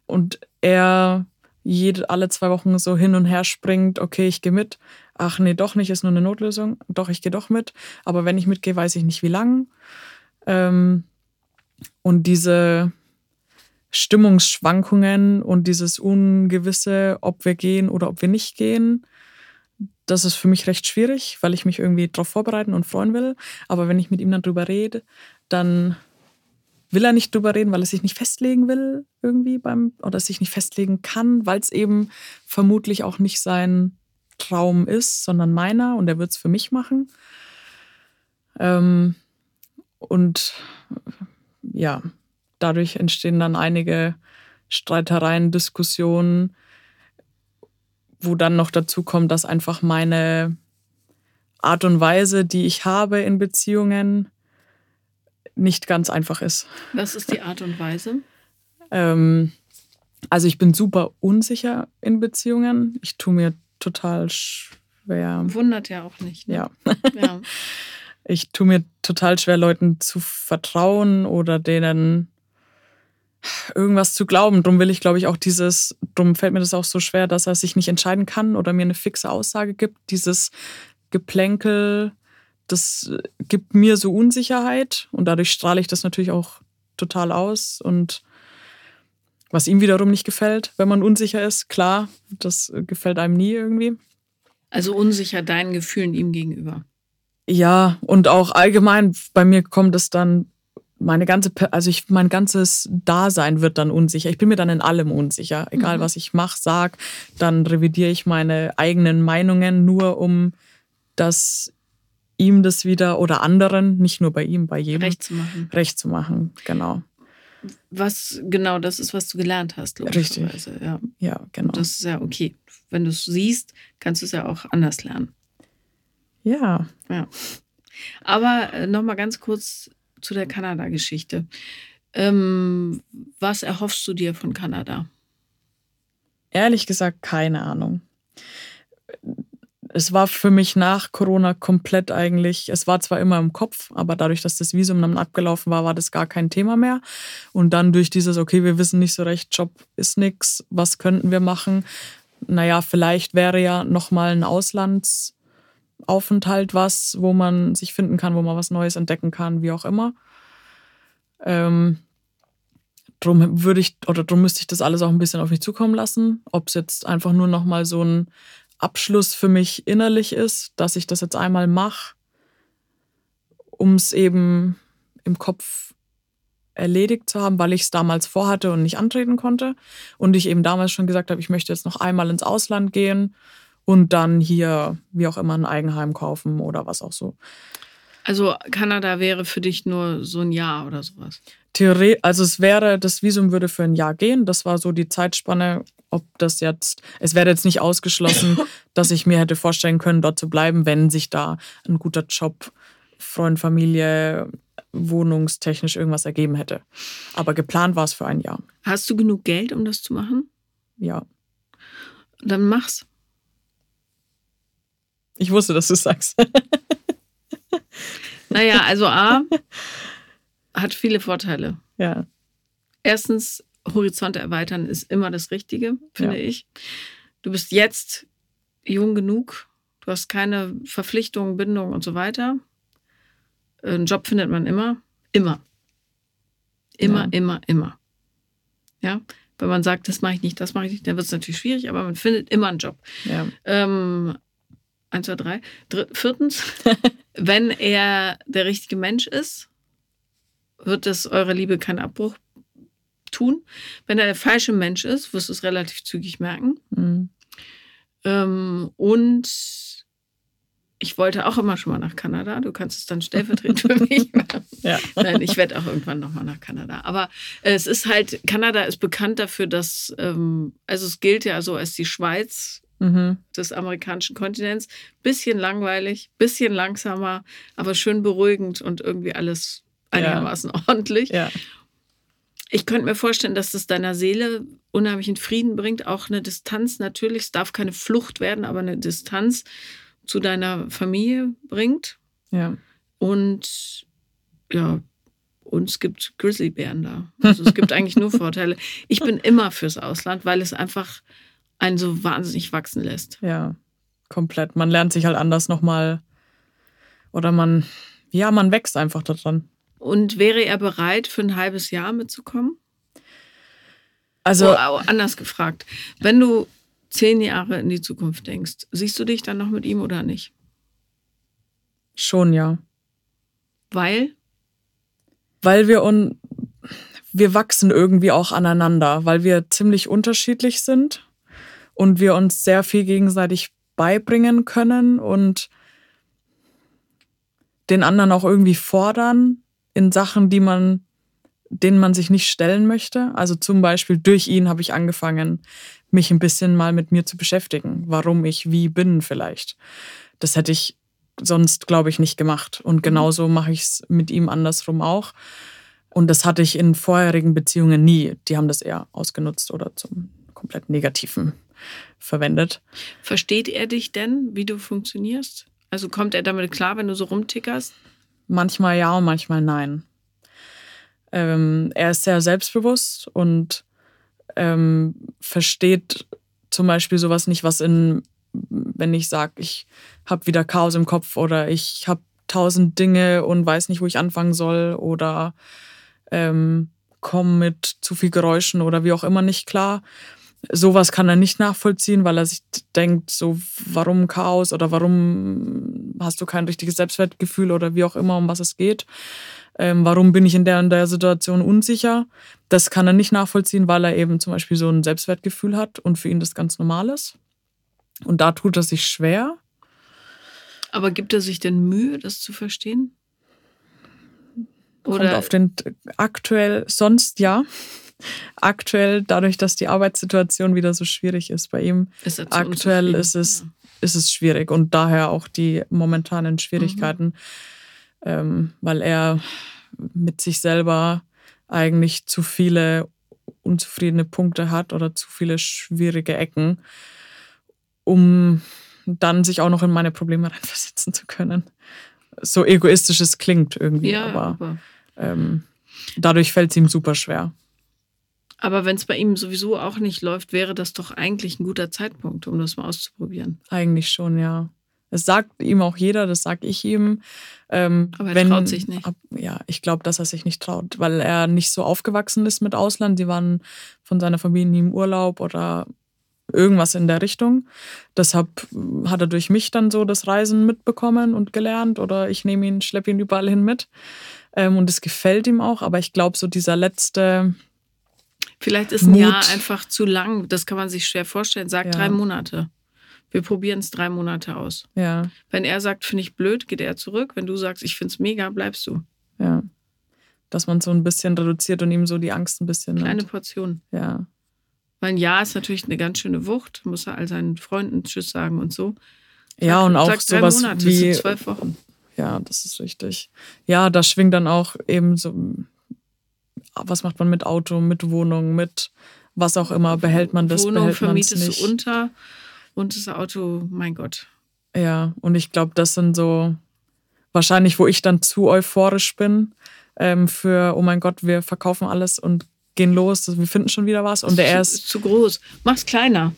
Und er jede, alle zwei Wochen so hin und her springt, okay, ich gehe mit. Ach nee, doch nicht, ist nur eine Notlösung. Doch, ich gehe doch mit. Aber wenn ich mitgehe, weiß ich nicht, wie lang. Ähm, und diese Stimmungsschwankungen und dieses Ungewisse, ob wir gehen oder ob wir nicht gehen, das ist für mich recht schwierig, weil ich mich irgendwie darauf vorbereiten und freuen will. Aber wenn ich mit ihm dann drüber rede, dann will er nicht drüber reden, weil er sich nicht festlegen will irgendwie beim oder sich nicht festlegen kann, weil es eben vermutlich auch nicht sein Traum ist, sondern meiner und er wird es für mich machen. Ähm, und ja, dadurch entstehen dann einige Streitereien, Diskussionen, wo dann noch dazu kommt, dass einfach meine Art und Weise, die ich habe in Beziehungen, nicht ganz einfach ist. Was ist die Art und Weise? ähm, also ich bin super unsicher in Beziehungen. Ich tue mir total schwer. Wundert ja auch nicht. Ne? Ja. ja. Ich tue mir total schwer, Leuten zu vertrauen oder denen irgendwas zu glauben. Drum will ich, glaube ich, auch dieses, drum fällt mir das auch so schwer, dass er sich nicht entscheiden kann oder mir eine fixe Aussage gibt. Dieses Geplänkel, das gibt mir so Unsicherheit und dadurch strahle ich das natürlich auch total aus und was ihm wiederum nicht gefällt, wenn man unsicher ist, klar, das gefällt einem nie irgendwie. Also unsicher deinen Gefühlen ihm gegenüber. Ja, und auch allgemein bei mir kommt es dann meine ganze, also ich, mein ganzes Dasein wird dann unsicher. Ich bin mir dann in allem unsicher. Egal, mhm. was ich mache, sag, dann revidiere ich meine eigenen Meinungen nur, um das ihm das wieder oder anderen, nicht nur bei ihm, bei jedem, recht zu machen. Recht zu machen, genau. Was genau das ist, was du gelernt hast, logischerweise. Richtig. Ja, ja genau. Das ist ja okay. Wenn du es siehst, kannst du es ja auch anders lernen. Ja. Ja. Aber äh, nochmal ganz kurz zu der Kanada-Geschichte. Ähm, was erhoffst du dir von Kanada? Ehrlich gesagt, keine Ahnung. Es war für mich nach Corona komplett eigentlich, es war zwar immer im Kopf, aber dadurch, dass das Visum dann abgelaufen war, war das gar kein Thema mehr. Und dann durch dieses, okay, wir wissen nicht so recht, Job ist nichts, was könnten wir machen? Naja, vielleicht wäre ja nochmal ein Auslands- Aufenthalt was, wo man sich finden kann, wo man was Neues entdecken kann, wie auch immer. Ähm, drum würde ich oder drum müsste ich das alles auch ein bisschen auf mich zukommen lassen. Ob es jetzt einfach nur noch mal so ein Abschluss für mich innerlich ist, dass ich das jetzt einmal mache, um es eben im Kopf erledigt zu haben, weil ich es damals vorhatte und nicht antreten konnte. Und ich eben damals schon gesagt habe, ich möchte jetzt noch einmal ins Ausland gehen und dann hier, wie auch immer, ein Eigenheim kaufen oder was auch so. Also Kanada wäre für dich nur so ein Jahr oder sowas? Theorie, also es wäre, das Visum würde für ein Jahr gehen. Das war so die Zeitspanne, ob das jetzt, es wäre jetzt nicht ausgeschlossen, dass ich mir hätte vorstellen können, dort zu bleiben, wenn sich da ein guter Job, Freund, Familie, wohnungstechnisch irgendwas ergeben hätte. Aber geplant war es für ein Jahr. Hast du genug Geld, um das zu machen? Ja. Dann mach's. Ich wusste, dass du es sagst. naja, also A hat viele Vorteile. Ja. Erstens, Horizonte erweitern ist immer das Richtige, finde ja. ich. Du bist jetzt jung genug, du hast keine Verpflichtungen, Bindungen und so weiter. Einen Job findet man immer. Immer. Immer, ja. immer, immer. Ja, wenn man sagt, das mache ich nicht, das mache ich nicht, dann wird es natürlich schwierig, aber man findet immer einen Job. Ja. Ähm, Eins, zwei, drei. Dritt, viertens, wenn er der richtige Mensch ist, wird es eurer Liebe keinen Abbruch tun. Wenn er der falsche Mensch ist, wirst du es relativ zügig merken. Mhm. Ähm, und ich wollte auch immer schon mal nach Kanada. Du kannst es dann stellvertretend für mich machen. Ja. Nein, ich werde auch irgendwann noch mal nach Kanada. Aber es ist halt, Kanada ist bekannt dafür, dass, ähm, also es gilt ja so als die Schweiz mhm. des amerikanischen Kontinents. Bisschen langweilig, bisschen langsamer, aber schön beruhigend und irgendwie alles einigermaßen ja. ordentlich. Ja. Ich könnte mir vorstellen, dass das deiner Seele unheimlichen Frieden bringt. Auch eine Distanz natürlich. Es darf keine Flucht werden, aber eine Distanz zu deiner Familie bringt. Ja. Und ja, uns gibt Grizzlybären da. Also es gibt eigentlich nur Vorteile. Ich bin immer fürs Ausland, weil es einfach einen so wahnsinnig wachsen lässt. Ja, komplett. Man lernt sich halt anders nochmal oder man, ja, man wächst einfach daran. Und wäre er bereit, für ein halbes Jahr mitzukommen? Also, oh, anders gefragt, wenn du zehn Jahre in die Zukunft denkst, siehst du dich dann noch mit ihm oder nicht? Schon, ja. Weil? Weil wir un wir wachsen irgendwie auch aneinander, weil wir ziemlich unterschiedlich sind und wir uns sehr viel gegenseitig beibringen können und den anderen auch irgendwie fordern in Sachen, die man, denen man sich nicht stellen möchte. Also zum Beispiel durch ihn habe ich angefangen, mich ein bisschen mal mit mir zu beschäftigen, warum ich wie bin vielleicht. Das hätte ich sonst, glaube ich, nicht gemacht. Und mhm. genauso mache ich es mit ihm andersrum auch. Und das hatte ich in vorherigen Beziehungen nie. Die haben das eher ausgenutzt oder zum komplett negativen verwendet. Versteht er dich denn, wie du funktionierst? Also kommt er damit klar, wenn du so rumtickerst? Manchmal ja und manchmal nein. Ähm, er ist sehr selbstbewusst und ähm, versteht zum Beispiel sowas nicht, was in, wenn ich sage, ich habe wieder Chaos im Kopf oder ich habe tausend Dinge und weiß nicht, wo ich anfangen soll oder ähm, komme mit zu viel Geräuschen oder wie auch immer nicht klar. Sowas kann er nicht nachvollziehen, weil er sich denkt, so, warum Chaos oder warum hast du kein richtiges Selbstwertgefühl oder wie auch immer, um was es geht. Ähm, warum bin ich in der und der Situation unsicher? Das kann er nicht nachvollziehen, weil er eben zum Beispiel so ein Selbstwertgefühl hat und für ihn das ganz normal ist. Und da tut er sich schwer. Aber gibt er sich denn Mühe, das zu verstehen? Oder Kommt auf den aktuell, sonst ja. Aktuell, dadurch, dass die Arbeitssituation wieder so schwierig ist bei ihm, ist aktuell ist es, ja. ist es schwierig und daher auch die momentanen Schwierigkeiten, mhm. ähm, weil er mit sich selber eigentlich zu viele unzufriedene Punkte hat oder zu viele schwierige Ecken, um dann sich auch noch in meine Probleme reinversetzen zu können. So egoistisch es klingt irgendwie, ja, aber, aber. Ähm, dadurch fällt es ihm super schwer. Aber wenn es bei ihm sowieso auch nicht läuft, wäre das doch eigentlich ein guter Zeitpunkt, um das mal auszuprobieren. Eigentlich schon, ja. Das sagt ihm auch jeder, das sage ich ihm. Ähm, Aber er wenn, traut sich nicht. Ab, ja, ich glaube, dass er sich nicht traut, weil er nicht so aufgewachsen ist mit Ausland. Die waren von seiner Familie nie im Urlaub oder irgendwas in der Richtung. Deshalb hat er durch mich dann so das Reisen mitbekommen und gelernt oder ich nehme ihn, schleppe ihn überall hin mit. Ähm, und es gefällt ihm auch, aber ich glaube, so dieser letzte. Vielleicht ist ein Mut, Jahr einfach zu lang. Das kann man sich schwer vorstellen. Sag ja. drei Monate. Wir probieren es drei Monate aus. Ja. Wenn er sagt, finde ich blöd, geht er zurück. Wenn du sagst, ich finde es mega, bleibst du. Ja. Dass man so ein bisschen reduziert und ihm so die Angst ein bisschen. Kleine hat. Portion. Ja. Weil ein Ja ist natürlich eine ganz schöne Wucht. Muss er all seinen Freunden Tschüss sagen und so. Ja, und auch sowas Monate, wie. zwölf Wochen. Ja, das ist richtig. Ja, da schwingt dann auch eben so, was macht man mit Auto, mit Wohnung, mit was auch immer, behält man das, Wohnung behält man es nicht. Du unter und das Auto, mein Gott. Ja, und ich glaube, das sind so wahrscheinlich, wo ich dann zu euphorisch bin ähm, für, oh mein Gott, wir verkaufen alles und gehen los, wir finden schon wieder was. Und der ist, ist zu groß. Mach's kleiner.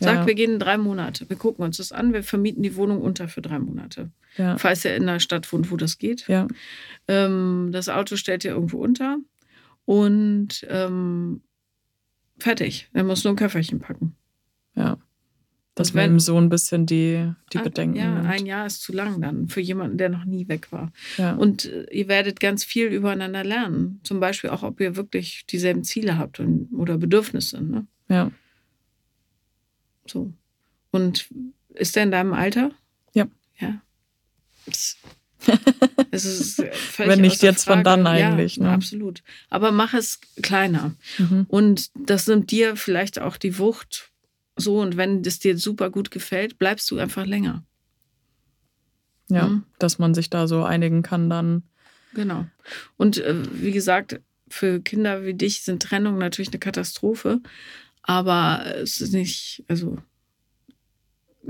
Sag, ja. wir gehen in drei Monate. Wir gucken uns das an. Wir vermieten die Wohnung unter für drei Monate. Ja. Falls er in einer Stadt wohnt, wo das geht. Ja. Ähm, das Auto stellt er irgendwo unter. Und ähm, fertig. Er muss nur ein Köfferchen packen. Ja. Das wäre ihm so ein bisschen die, die ah, Bedenken. Ja, nimmt. ein Jahr ist zu lang dann für jemanden, der noch nie weg war. Ja. Und äh, ihr werdet ganz viel übereinander lernen. Zum Beispiel auch, ob ihr wirklich dieselben Ziele habt und, oder Bedürfnisse. Ne? Ja. So. Und ist der in deinem Alter? Ja. Ja. Ist Wenn nicht jetzt, von dann eigentlich. Ja, ne? Absolut. Aber mach es kleiner. Mhm. Und das nimmt dir vielleicht auch die Wucht so. Und wenn es dir super gut gefällt, bleibst du einfach länger. Ja, mhm. dass man sich da so einigen kann dann. Genau. Und äh, wie gesagt, für Kinder wie dich sind Trennungen natürlich eine Katastrophe. Aber es ist nicht, also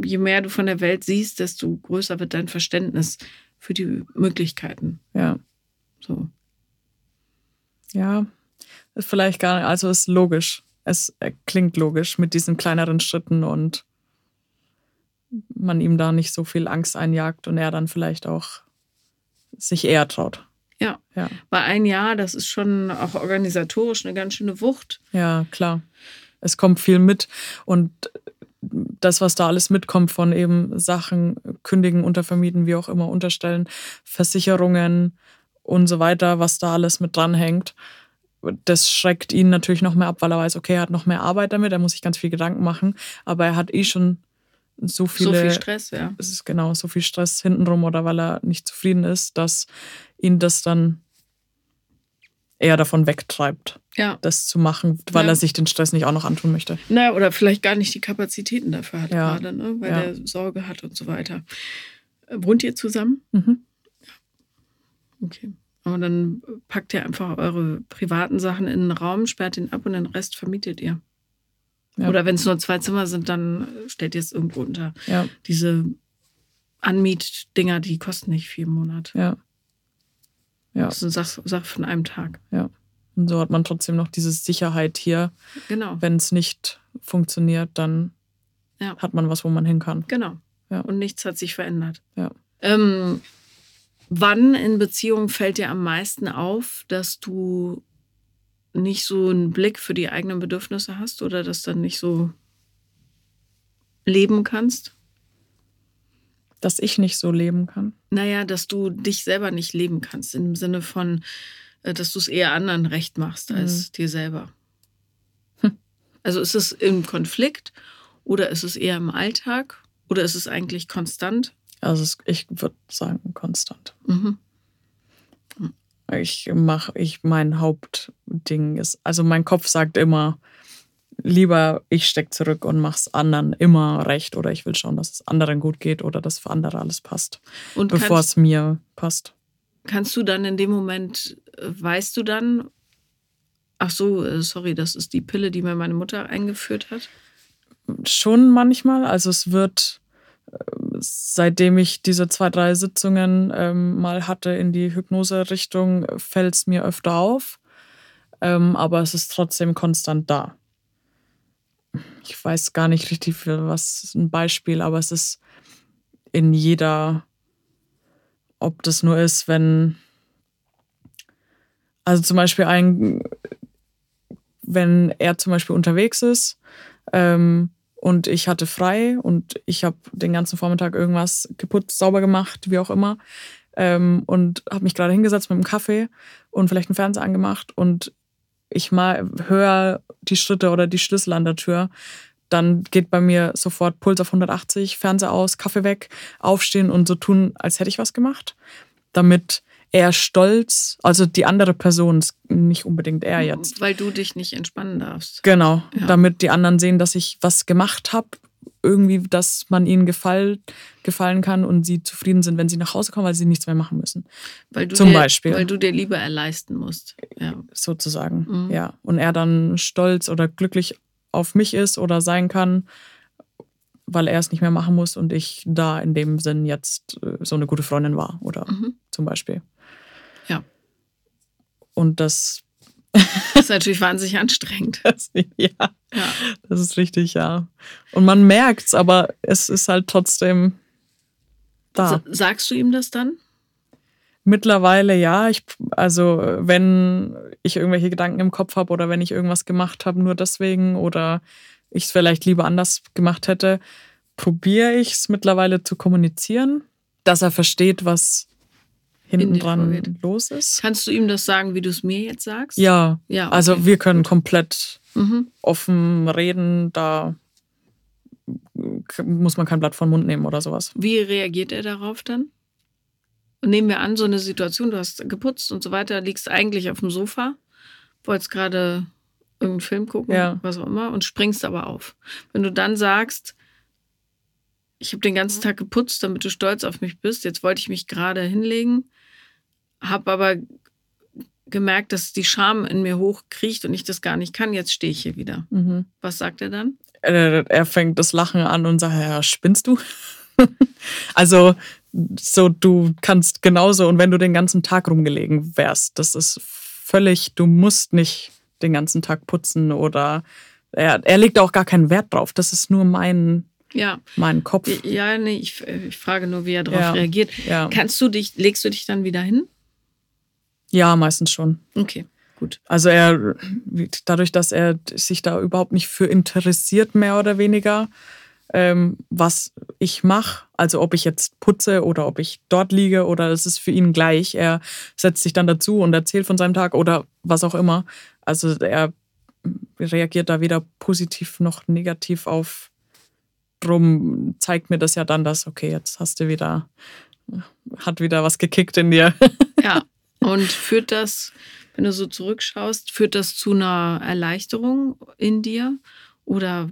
je mehr du von der Welt siehst, desto größer wird dein Verständnis für die Möglichkeiten. Ja. So. Ja, ist vielleicht gar nicht, also ist logisch. Es klingt logisch mit diesen kleineren Schritten und man ihm da nicht so viel Angst einjagt und er dann vielleicht auch sich eher traut. Ja. ja. Bei ein Jahr, das ist schon auch organisatorisch eine ganz schöne Wucht. Ja, klar. Es kommt viel mit und das, was da alles mitkommt von eben Sachen, kündigen, untervermieten, wie auch immer, unterstellen, Versicherungen und so weiter, was da alles mit dranhängt. Das schreckt ihn natürlich noch mehr ab, weil er weiß, okay, er hat noch mehr Arbeit damit, er muss sich ganz viel Gedanken machen, aber er hat eh schon so viele. So viel Stress, ja. Es ist genau so viel Stress hintenrum oder weil er nicht zufrieden ist, dass ihn das dann eher davon wegtreibt, ja. das zu machen, weil ja. er sich den Stress nicht auch noch antun möchte. Naja, oder vielleicht gar nicht die Kapazitäten dafür hat ja. gerade, ne? weil er Sorge hat und so weiter. Äh, wohnt ihr zusammen? Mhm. Okay. Aber dann packt ihr einfach eure privaten Sachen in den Raum, sperrt ihn ab und den Rest vermietet ihr. Oder wenn es nur zwei Zimmer sind, dann stellt ihr es irgendwo unter. Diese Anmietdinger, die kosten nicht viel im Monat. Ja. Ja. Das ist eine Sache von einem Tag. Ja. Und so hat man trotzdem noch diese Sicherheit hier. Genau. Wenn es nicht funktioniert, dann ja. hat man was, wo man hin kann. Genau. Ja. Und nichts hat sich verändert. Ja. Ähm, Wann in Beziehungen fällt dir am meisten auf, dass du nicht so einen Blick für die eigenen Bedürfnisse hast oder das dann nicht so leben kannst? Dass ich nicht so leben kann? Naja, dass du dich selber nicht leben kannst, im Sinne von, äh, dass du es eher anderen recht machst als mhm. dir selber. Hm. Also ist es im Konflikt oder ist es eher im Alltag oder ist es eigentlich konstant? Also ich würde sagen konstant. Mhm. Ich mache, ich mein Hauptding ist, also mein Kopf sagt immer, lieber ich steck zurück und mach's anderen immer recht oder ich will schauen, dass es anderen gut geht oder dass für andere alles passt, und bevor es mir passt. Kannst du dann in dem Moment, äh, weißt du dann, ach so, äh, sorry, das ist die Pille, die mir meine Mutter eingeführt hat? Schon manchmal, also es wird seitdem ich diese zwei, drei Sitzungen ähm, mal hatte in die Hypnose-Richtung, fällt es mir öfter auf. Ähm, aber es ist trotzdem konstant da. Ich weiß gar nicht richtig, für was ein Beispiel, aber es ist in jeder, ob das nur ist, wenn, also zum Beispiel ein, wenn er zum Beispiel unterwegs ist, ähm, und ich hatte frei und ich habe den ganzen Vormittag irgendwas geputzt, sauber gemacht, wie auch immer. Ähm, und habe mich gerade hingesetzt mit einem Kaffee und vielleicht einen Fernseher angemacht und ich mal höre die Schritte oder die Schlüssel an der Tür, dann geht bei mir sofort Puls auf 180, Fernseher aus, Kaffee weg, aufstehen und so tun, als hätte ich was gemacht, damit er stolz, also die andere Person, nicht unbedingt er jetzt. Weil du dich nicht entspannen darfst. Genau, ja. damit die anderen sehen, dass ich was gemacht habe, irgendwie, dass man ihnen gefall, gefallen kann und sie zufrieden sind, wenn sie nach Hause kommen, weil sie nichts mehr machen müssen. Weil du Zum dir, Beispiel. Weil du dir lieber erleisten musst. Ja. Sozusagen, mhm. ja. Und er dann stolz oder glücklich auf mich ist oder sein kann, weil er es nicht mehr machen muss und ich da in dem Sinn jetzt äh, so eine gute Freundin war oder mhm. zum Beispiel. Ja. Und das, das ist natürlich wahnsinnig anstrengend. Das, ja, ja, das ist richtig, ja. Und man merkt es, aber es ist halt trotzdem da. Sagst du ihm das dann? Mittlerweile ja. Ich, also wenn ich irgendwelche Gedanken im Kopf habe oder wenn ich irgendwas gemacht habe, nur deswegen oder ich es vielleicht lieber anders gemacht hätte, probiere ich es mittlerweile zu kommunizieren, dass er versteht, was hinten dran los ist. Kannst du ihm das sagen, wie du es mir jetzt sagst? Ja. ja okay. Also wir können komplett mhm. offen reden, da muss man kein Blatt vom Mund nehmen oder sowas. Wie reagiert er darauf dann? Nehmen wir an, so eine Situation, du hast geputzt und so weiter, liegst eigentlich auf dem Sofa, wolltest gerade irgendeinen Film gucken, ja. was auch immer, und springst aber auf. Wenn du dann sagst, ich habe den ganzen Tag geputzt, damit du stolz auf mich bist, jetzt wollte ich mich gerade hinlegen, habe aber gemerkt, dass die Scham in mir hochkriecht und ich das gar nicht kann. Jetzt stehe ich hier wieder. Mhm. Was sagt er dann? Er, er, fängt das Lachen an und sagt, ja, spinnst du? also so, du kannst genauso und wenn du den ganzen Tag rumgelegen wärst, das ist völlig, du musst nicht den ganzen Tag putzen oder er, er legt auch gar keinen Wert drauf. Das ist nur mein ja. mein Kopf. Ja, nee, ich, ich frage nur, wie er darauf ja. reagiert. Ja. Kannst du dich, legst du dich dann wieder hin? Ja, meistens schon. Okay, gut. Also er, dadurch, dass er sich da überhaupt nicht für interessiert, mehr oder weniger, ähm, was ich mache, also ob ich jetzt putze oder ob ich dort liege oder es ist für ihn gleich. Er setzt sich dann dazu und erzählt von seinem Tag oder was auch immer. Also er reagiert da weder positiv noch negativ auf. Drum zeigt mir das ja dann, dass, okay, jetzt hast du wieder, hat wieder was gekickt in dir. Ja, Und führt das, wenn du so zurückschaust, führt das zu einer Erleichterung in dir? Oder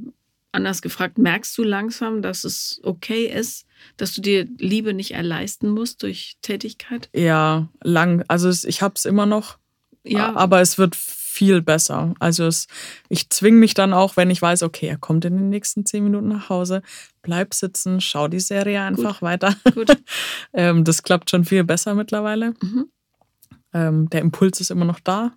anders gefragt, merkst du langsam, dass es okay ist, dass du dir Liebe nicht erleisten musst durch Tätigkeit? Ja, lang. Also ich habe es immer noch, ja. aber es wird viel besser. Also es, ich zwinge mich dann auch, wenn ich weiß, okay, er kommt in den nächsten zehn Minuten nach Hause, bleib sitzen, schau die Serie einfach Gut. weiter. Gut. ähm, das klappt schon viel besser mittlerweile. Mhm. Ähm, der Impuls ist immer noch da.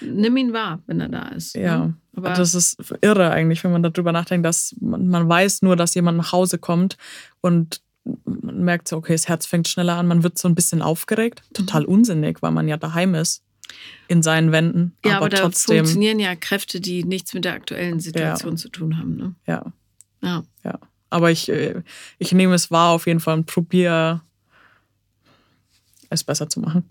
Nimm ihn wahr, wenn er da ist. Ne? Ja, aber das ist irre eigentlich, wenn man darüber nachdenkt, dass man, man weiß nur, dass jemand nach Hause kommt und man merkt so, okay, das Herz fängt schneller an, man wird so ein bisschen aufgeregt. Total mhm. unsinnig, weil man ja daheim ist in seinen Wänden. Ja, aber, aber da trotzdem, funktionieren ja Kräfte, die nichts mit der aktuellen Situation ja. zu tun haben. Ne? Ja. Ja. ja. Aber ich, ich nehme es wahr auf jeden Fall und probiere es besser zu machen.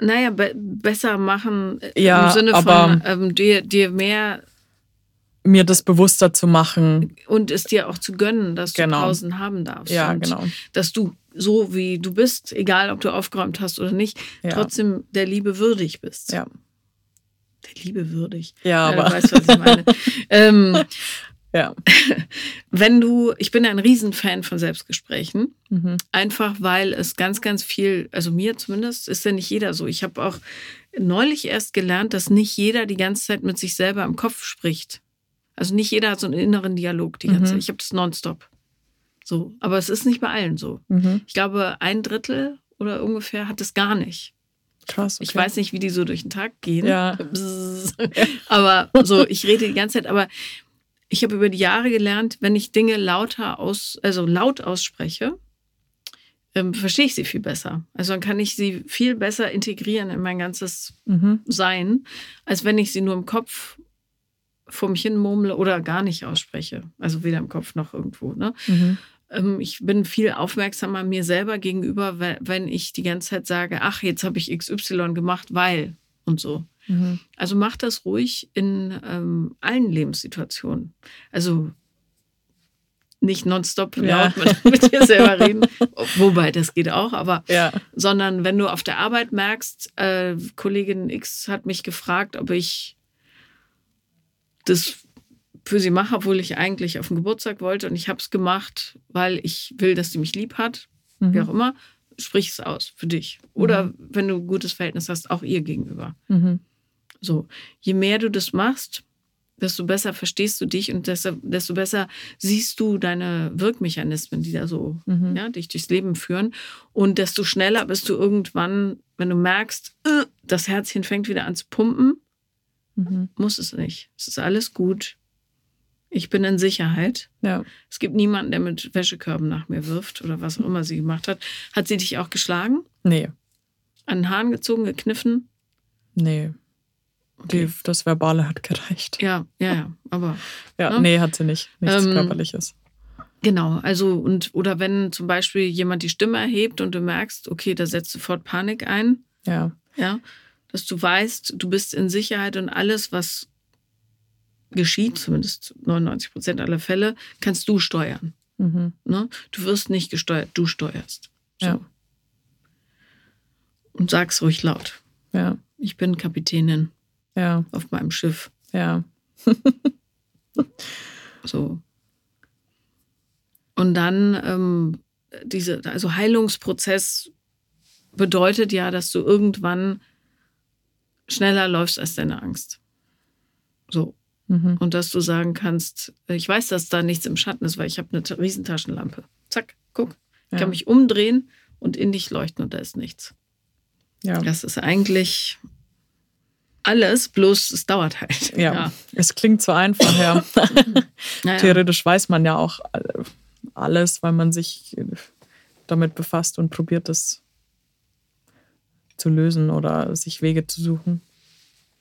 Naja, be besser machen ja, im Sinne von ähm, dir, dir mehr mir das bewusster zu machen. Und es dir auch zu gönnen, dass du genau. Pausen haben darfst. Ja, genau. Dass du so wie du bist, egal ob du aufgeräumt hast oder nicht, ja. trotzdem der Liebe würdig bist. Ja. Der Liebe würdig. Ja, ja aber. Du weißt, was ich meine. ähm, ja. Wenn du, ich bin ein Riesenfan von Selbstgesprächen, mhm. einfach weil es ganz, ganz viel, also mir zumindest, ist ja nicht jeder so. Ich habe auch neulich erst gelernt, dass nicht jeder die ganze Zeit mit sich selber im Kopf spricht. Also nicht jeder hat so einen inneren Dialog die ganze mhm. Zeit. Ich habe das nonstop. So, aber es ist nicht bei allen so. Mhm. Ich glaube, ein Drittel oder ungefähr hat es gar nicht. Krass. Okay. Ich weiß nicht, wie die so durch den Tag gehen. Ja. aber so, ich rede die ganze Zeit, aber ich habe über die Jahre gelernt, wenn ich Dinge lauter aus, also laut ausspreche, ähm, verstehe ich sie viel besser. Also dann kann ich sie viel besser integrieren in mein ganzes mhm. Sein, als wenn ich sie nur im Kopf vor mich hin murmle oder gar nicht ausspreche. Also weder im Kopf noch irgendwo. Ne? Mhm. Ähm, ich bin viel aufmerksamer mir selber gegenüber, wenn ich die ganze Zeit sage, ach, jetzt habe ich XY gemacht, weil und so. Mhm. Also mach das ruhig in ähm, allen Lebenssituationen. Also nicht nonstop ja. mit, mit, dir selber reden, wobei das geht auch, aber ja. sondern wenn du auf der Arbeit merkst, äh, Kollegin X hat mich gefragt, ob ich das für sie mache, obwohl ich eigentlich auf den Geburtstag wollte und ich habe es gemacht, weil ich will, dass sie mich lieb hat, mhm. wie auch immer, sprich es aus für dich. Oder mhm. wenn du ein gutes Verhältnis hast, auch ihr gegenüber. Mhm. So, je mehr du das machst, desto besser verstehst du dich und desto, desto besser siehst du deine Wirkmechanismen, die da so mhm. ja, dich durchs Leben führen. Und desto schneller bist du irgendwann, wenn du merkst, äh, das Herzchen fängt wieder an zu pumpen, mhm. muss es nicht. Es ist alles gut. Ich bin in Sicherheit. Ja. Es gibt niemanden, der mit Wäschekörben nach mir wirft oder was auch immer sie gemacht hat. Hat sie dich auch geschlagen? Nee. An den Haaren gezogen, gekniffen? Nee. Okay. Die, das Verbale hat gereicht. Ja, ja, ja. Aber. ja, ne? nee, hat sie nicht. Nichts ähm, Körperliches. Genau, also und oder wenn zum Beispiel jemand die Stimme erhebt und du merkst, okay, da setzt sofort Panik ein. Ja. Ja. Dass du weißt, du bist in Sicherheit und alles, was geschieht, zumindest 99 Prozent aller Fälle, kannst du steuern. Mhm. Ne? Du wirst nicht gesteuert, du steuerst. So. Ja. Und sag's ruhig laut. Ja. Ich bin Kapitänin ja. auf meinem Schiff. Ja. so. Und dann ähm, diese, also Heilungsprozess bedeutet ja, dass du irgendwann schneller läufst als deine Angst. So. Mhm. Und dass du sagen kannst, ich weiß, dass da nichts im Schatten ist, weil ich habe eine Riesentaschenlampe. Zack, guck. Ich ja. kann mich umdrehen und in dich leuchten und da ist nichts. Ja. Das ist eigentlich alles, bloß es dauert halt. Ja, ja. es klingt so einfach, ja. naja. Theoretisch weiß man ja auch alles, weil man sich damit befasst und probiert, das zu lösen oder sich Wege zu suchen.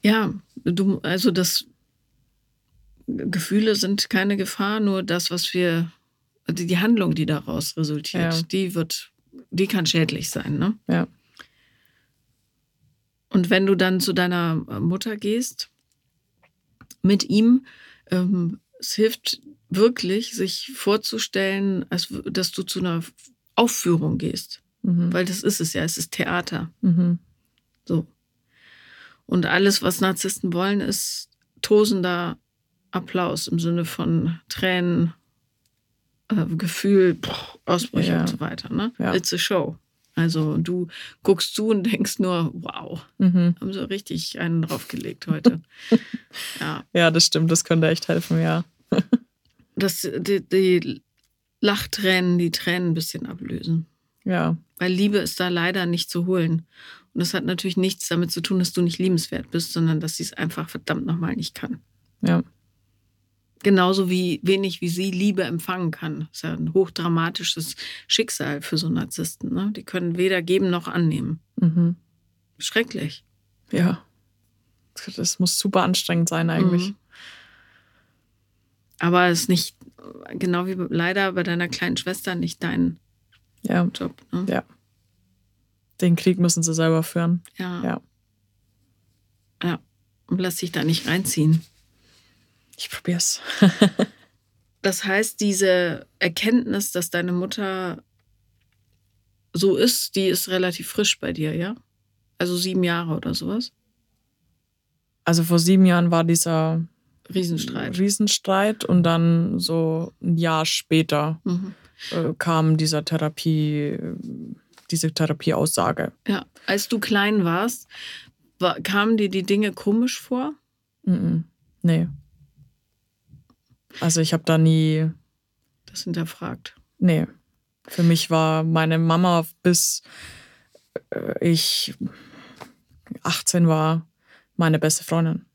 Ja, du, also das Gefühle sind keine Gefahr, nur das, was wir, die Handlung, die daraus resultiert, ja. die wird, die kann schädlich sein, ne? Ja. Und wenn du dann zu deiner Mutter gehst, mit ihm, ähm, es hilft wirklich, sich vorzustellen, als, dass du zu einer Aufführung gehst. Mhm. Weil das ist es ja, es ist Theater. Mhm. So. Und alles, was Narzissten wollen, ist tosender Applaus im Sinne von Tränen, äh, Gefühl, Ausbrüche ja. und so weiter. Ne? Ja. It's a show. Also du guckst zu und denkst nur, wow, mhm. haben sie richtig einen draufgelegt heute. ja. ja, das stimmt, das könnte echt helfen, ja. Dass die, die Lachtränen die Tränen ein bisschen ablösen. Ja. Weil Liebe ist da leider nicht zu holen. Und das hat natürlich nichts damit zu tun, dass du nicht liebenswert bist, sondern dass sie es einfach verdammt nochmal nicht kann. Ja. Genauso wie wenig wie sie Liebe empfangen kann. Das ist ja ein hochdramatisches Schicksal für so Narzissten. Ne? Die können weder geben noch annehmen. Mhm. Schrecklich. Ja. Das muss super anstrengend sein eigentlich. Mhm. Aber es ist nicht, genau wie leider bei deiner kleinen Schwester, nicht dein ja. Job. Ne? Ja. Den Krieg müssen sie selber führen. Ja. Ja. ja. Und lass dich da nicht reinziehen. Ich probier's. das heißt, diese Erkenntnis, dass deine Mutter so ist, die ist relativ frisch bei dir, ja? Also sieben Jahre oder sowas? Also vor sieben Jahren war dieser Riesenstreit. Riesenstreit und dann so ein Jahr später mhm. äh, kam dieser Therapie, diese Therapieaussage. Ja, als du klein warst, war, kamen dir die Dinge komisch vor? Mhm. Nee. Also ich habe da nie. Das hinterfragt. Nee. Für mich war meine Mama bis äh, ich 18 war meine beste Freundin.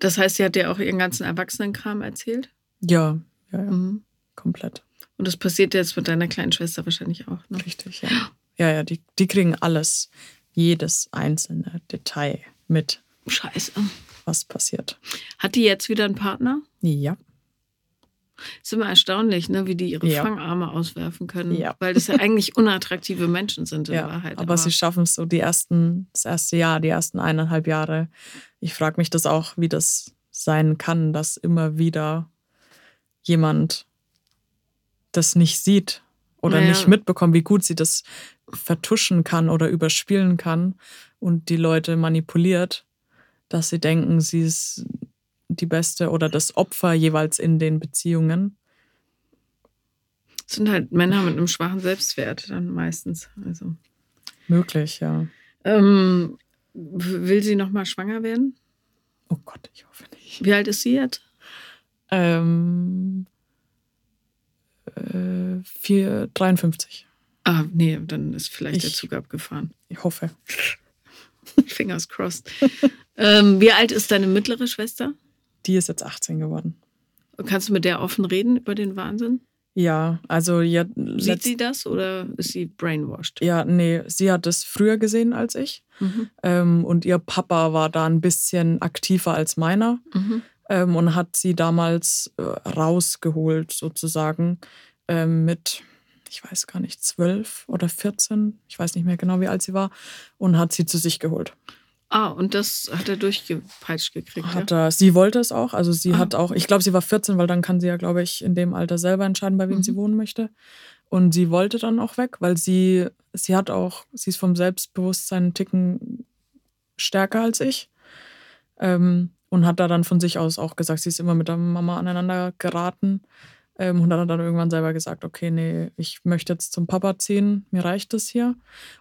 Das heißt, sie hat dir auch ihren ganzen Erwachsenenkram erzählt? Ja, ja, ja. Mhm. Komplett. Und das passiert jetzt mit deiner kleinen Schwester wahrscheinlich auch, ne? Richtig, ja. Ja, ja, die, die kriegen alles, jedes einzelne Detail mit. Scheiße. Was passiert. Hat die jetzt wieder einen Partner? Ja. Ist immer erstaunlich, ne, wie die ihre ja. Fangarme auswerfen können. Ja. Weil das ja eigentlich unattraktive Menschen sind in ja, Wahrheit. Aber, aber sie schaffen es so die ersten, das erste Jahr, die ersten eineinhalb Jahre. Ich frage mich das auch, wie das sein kann, dass immer wieder jemand das nicht sieht oder naja. nicht mitbekommt, wie gut sie das vertuschen kann oder überspielen kann und die Leute manipuliert, dass sie denken, sie ist die Beste oder das Opfer jeweils in den Beziehungen? Das sind halt Männer mit einem schwachen Selbstwert dann meistens. Also. Möglich, ja. Ähm, will sie nochmal schwanger werden? Oh Gott, ich hoffe nicht. Wie alt ist sie jetzt? Ähm, äh, 4, 53. Ah, nee, dann ist vielleicht ich, der Zug abgefahren. Ich hoffe. Fingers crossed. ähm, wie alt ist deine mittlere Schwester? Die ist jetzt 18 geworden. Kannst du mit der offen reden über den Wahnsinn? Ja, also ja. Sieht sie das oder ist sie brainwashed? Ja, nee, sie hat es früher gesehen als ich. Mhm. Ähm, und ihr Papa war da ein bisschen aktiver als meiner mhm. ähm, und hat sie damals äh, rausgeholt, sozusagen, ähm, mit, ich weiß gar nicht, zwölf oder 14, ich weiß nicht mehr genau, wie alt sie war, und hat sie zu sich geholt. Ah, und das hat er durchgepeitscht gekriegt. Hat ja? er, sie wollte es auch. Also sie ah. hat auch, ich glaube, sie war 14, weil dann kann sie ja, glaube ich, in dem Alter selber entscheiden, bei wem mhm. sie wohnen möchte. Und sie wollte dann auch weg, weil sie, sie hat auch, sie ist vom Selbstbewusstsein einen Ticken stärker als ich. Ähm, und hat da dann von sich aus auch gesagt, sie ist immer mit der Mama aneinander geraten. Ähm, und hat dann irgendwann selber gesagt, okay, nee, ich möchte jetzt zum Papa ziehen, mir reicht das hier.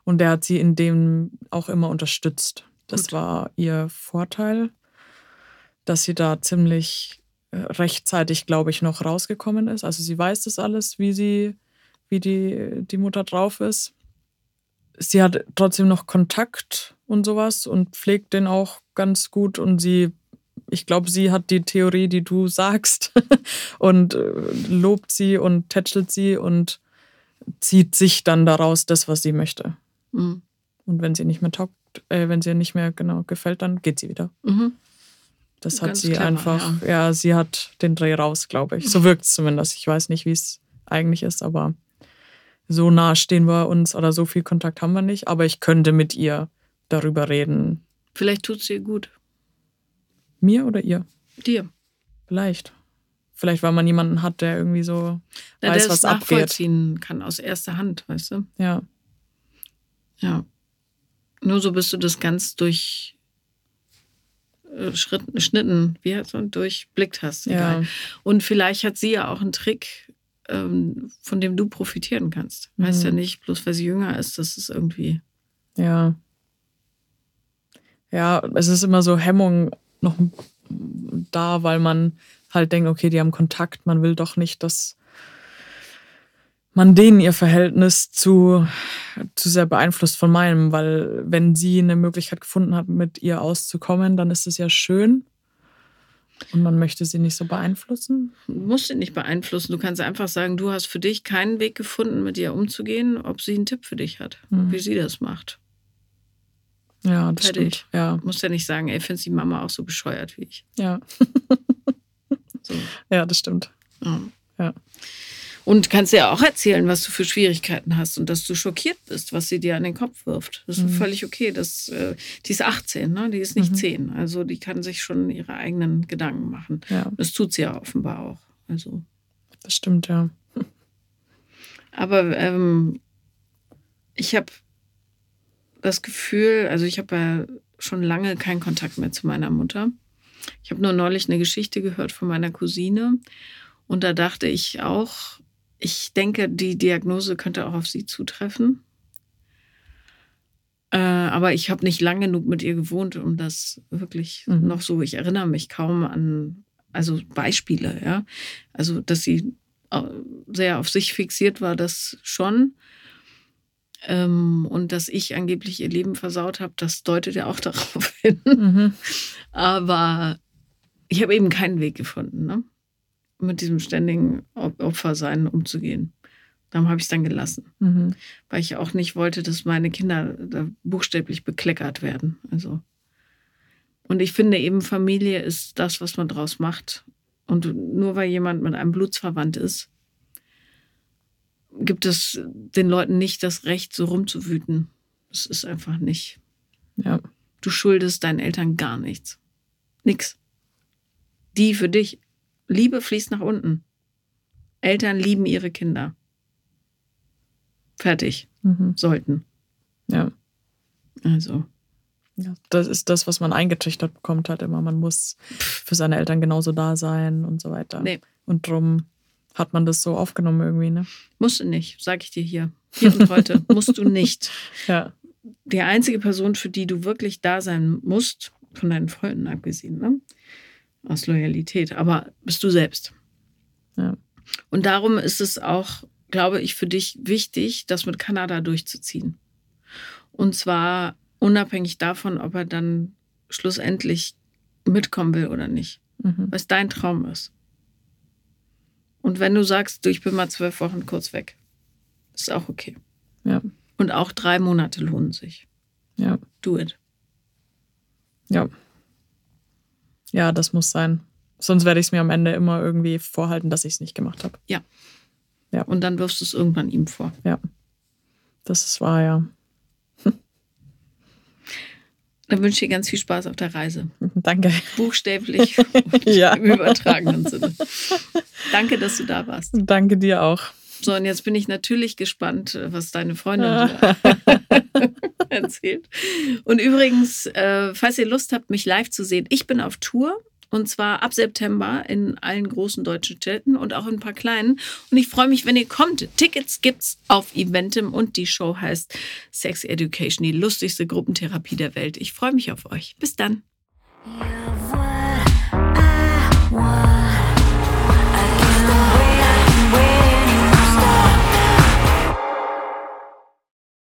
Und der hat sie in dem auch immer unterstützt. Das Gut. war ihr Vorteil, dass sie da ziemlich äh, rechtzeitig, glaube ich, noch rausgekommen ist. Also sie weiß das alles, wie sie, wie die, die Mutter drauf ist. Sie hat trotzdem noch Kontakt und sowas und pflegt den auch ganz gut und sie ich glaube, sie hat die Theorie, die du sagst und äh, lobt sie und tätschelt sie und zieht sich dann daraus das, was sie möchte. Mhm. Und wenn sie nicht mehr taugt, äh, wenn sie nicht mehr genau gefällt, dann geht sie wieder. Mhm. Das hat Ganz sie clever, einfach, ja. ja. sie hat den Dreh raus, glaube ich. So wirkt es zumindest. Ich weiß nicht, wie es eigentlich ist, aber so nah stehen wir uns oder so viel Kontakt haben wir nicht. Aber ich könnte mit ihr darüber reden. Vielleicht tut ihr gut. Mir oder ihr? Dir. Vielleicht. Vielleicht, weil man jemanden hat, der irgendwie so Na, weiß, was abgeht. nachvollziehen kann aus erster Hand, weißt du? Ja. Ja. Nur so bist du das ganz durch äh, Schnitten, wie heißt man, durchblickt hast. Egal. Ja. Und vielleicht hat sie ja auch einen Trick, ähm, von dem du profitieren kannst. Mhm. Heißt ja nicht, bloß weil sie jünger ist, dass es irgendwie. Ja. Ja, es ist immer so Hemmung noch da, weil man halt denkt, okay, die haben Kontakt, man will doch nicht, dass man denen ihr Verhältnis zu, zu sehr beeinflusst von meinem, weil wenn sie eine Möglichkeit gefunden hat, mit ihr auszukommen, dann ist es ja schön. Und man möchte sie nicht so beeinflussen? Du musst sie nicht beeinflussen. Du kannst einfach sagen, du hast für dich keinen Weg gefunden, mit ihr umzugehen, ob sie einen Tipp für dich hat, mhm. wie sie das macht. Ja, das Fertig. stimmt. Ja. Du musst ja nicht sagen, ey, findest die Mama auch so bescheuert wie ich. Ja. so. Ja, das stimmt. Ja. ja. Und kannst ja auch erzählen, was du für Schwierigkeiten hast und dass du schockiert bist, was sie dir an den Kopf wirft. Das ist mhm. völlig okay. Das, äh, die ist 18, ne? die ist nicht mhm. 10. Also die kann sich schon ihre eigenen Gedanken machen. Ja. Das tut sie ja offenbar auch. Also. Das stimmt, ja. Aber ähm, ich habe das Gefühl, also ich habe ja schon lange keinen Kontakt mehr zu meiner Mutter. Ich habe nur neulich eine Geschichte gehört von meiner Cousine und da dachte ich auch, ich denke, die Diagnose könnte auch auf sie zutreffen. Äh, aber ich habe nicht lang genug mit ihr gewohnt, um das wirklich mhm. noch so. Ich erinnere mich kaum an, also Beispiele, ja. Also, dass sie äh, sehr auf sich fixiert war, das schon. Ähm, und dass ich angeblich ihr Leben versaut habe, das deutet ja auch darauf hin. Mhm. Aber ich habe eben keinen Weg gefunden. Ne? Mit diesem ständigen Opfersein umzugehen. Darum habe ich es dann gelassen. Mhm. Weil ich auch nicht wollte, dass meine Kinder buchstäblich bekleckert werden. Also. Und ich finde eben, Familie ist das, was man draus macht. Und nur weil jemand mit einem Blutsverwandt ist, gibt es den Leuten nicht das Recht, so rumzuwüten. Das ist einfach nicht. Ja. Du schuldest deinen Eltern gar nichts. Nix. Die für dich Liebe fließt nach unten. Eltern lieben ihre Kinder. Fertig. Mhm. Sollten. Ja. Also. Ja, das ist das, was man eingetrichtert bekommt, halt immer. Man muss für seine Eltern genauso da sein und so weiter. Nee. Und drum hat man das so aufgenommen irgendwie, ne? Musst du nicht, sag ich dir hier. Hier und heute. musst du nicht. Ja. Die einzige Person, für die du wirklich da sein musst, von deinen Freunden abgesehen, ne? Aus Loyalität, aber bist du selbst. Ja. Und darum ist es auch, glaube ich, für dich wichtig, das mit Kanada durchzuziehen. Und zwar unabhängig davon, ob er dann schlussendlich mitkommen will oder nicht. Mhm. Weil es dein Traum ist. Und wenn du sagst, du, ich bin mal zwölf Wochen kurz weg, ist auch okay. Ja. Und auch drei Monate lohnen sich. Ja. Do it. Ja. Ja, das muss sein. Sonst werde ich es mir am Ende immer irgendwie vorhalten, dass ich es nicht gemacht habe. Ja. Ja. Und dann wirfst du es irgendwann ihm vor. Ja. Das ist wahr, ja. Dann wünsche ich dir ganz viel Spaß auf der Reise. Danke. Buchstäblich und ja. im übertragenen Sinne. Danke, dass du da warst. Danke dir auch. So, und jetzt bin ich natürlich gespannt, was deine Freundin erzählt. Und übrigens, äh, falls ihr Lust habt, mich live zu sehen, ich bin auf Tour. Und zwar ab September in allen großen deutschen Städten und auch in ein paar kleinen. Und ich freue mich, wenn ihr kommt. Tickets gibt's auf Eventim und die Show heißt Sex Education, die lustigste Gruppentherapie der Welt. Ich freue mich auf euch. Bis dann.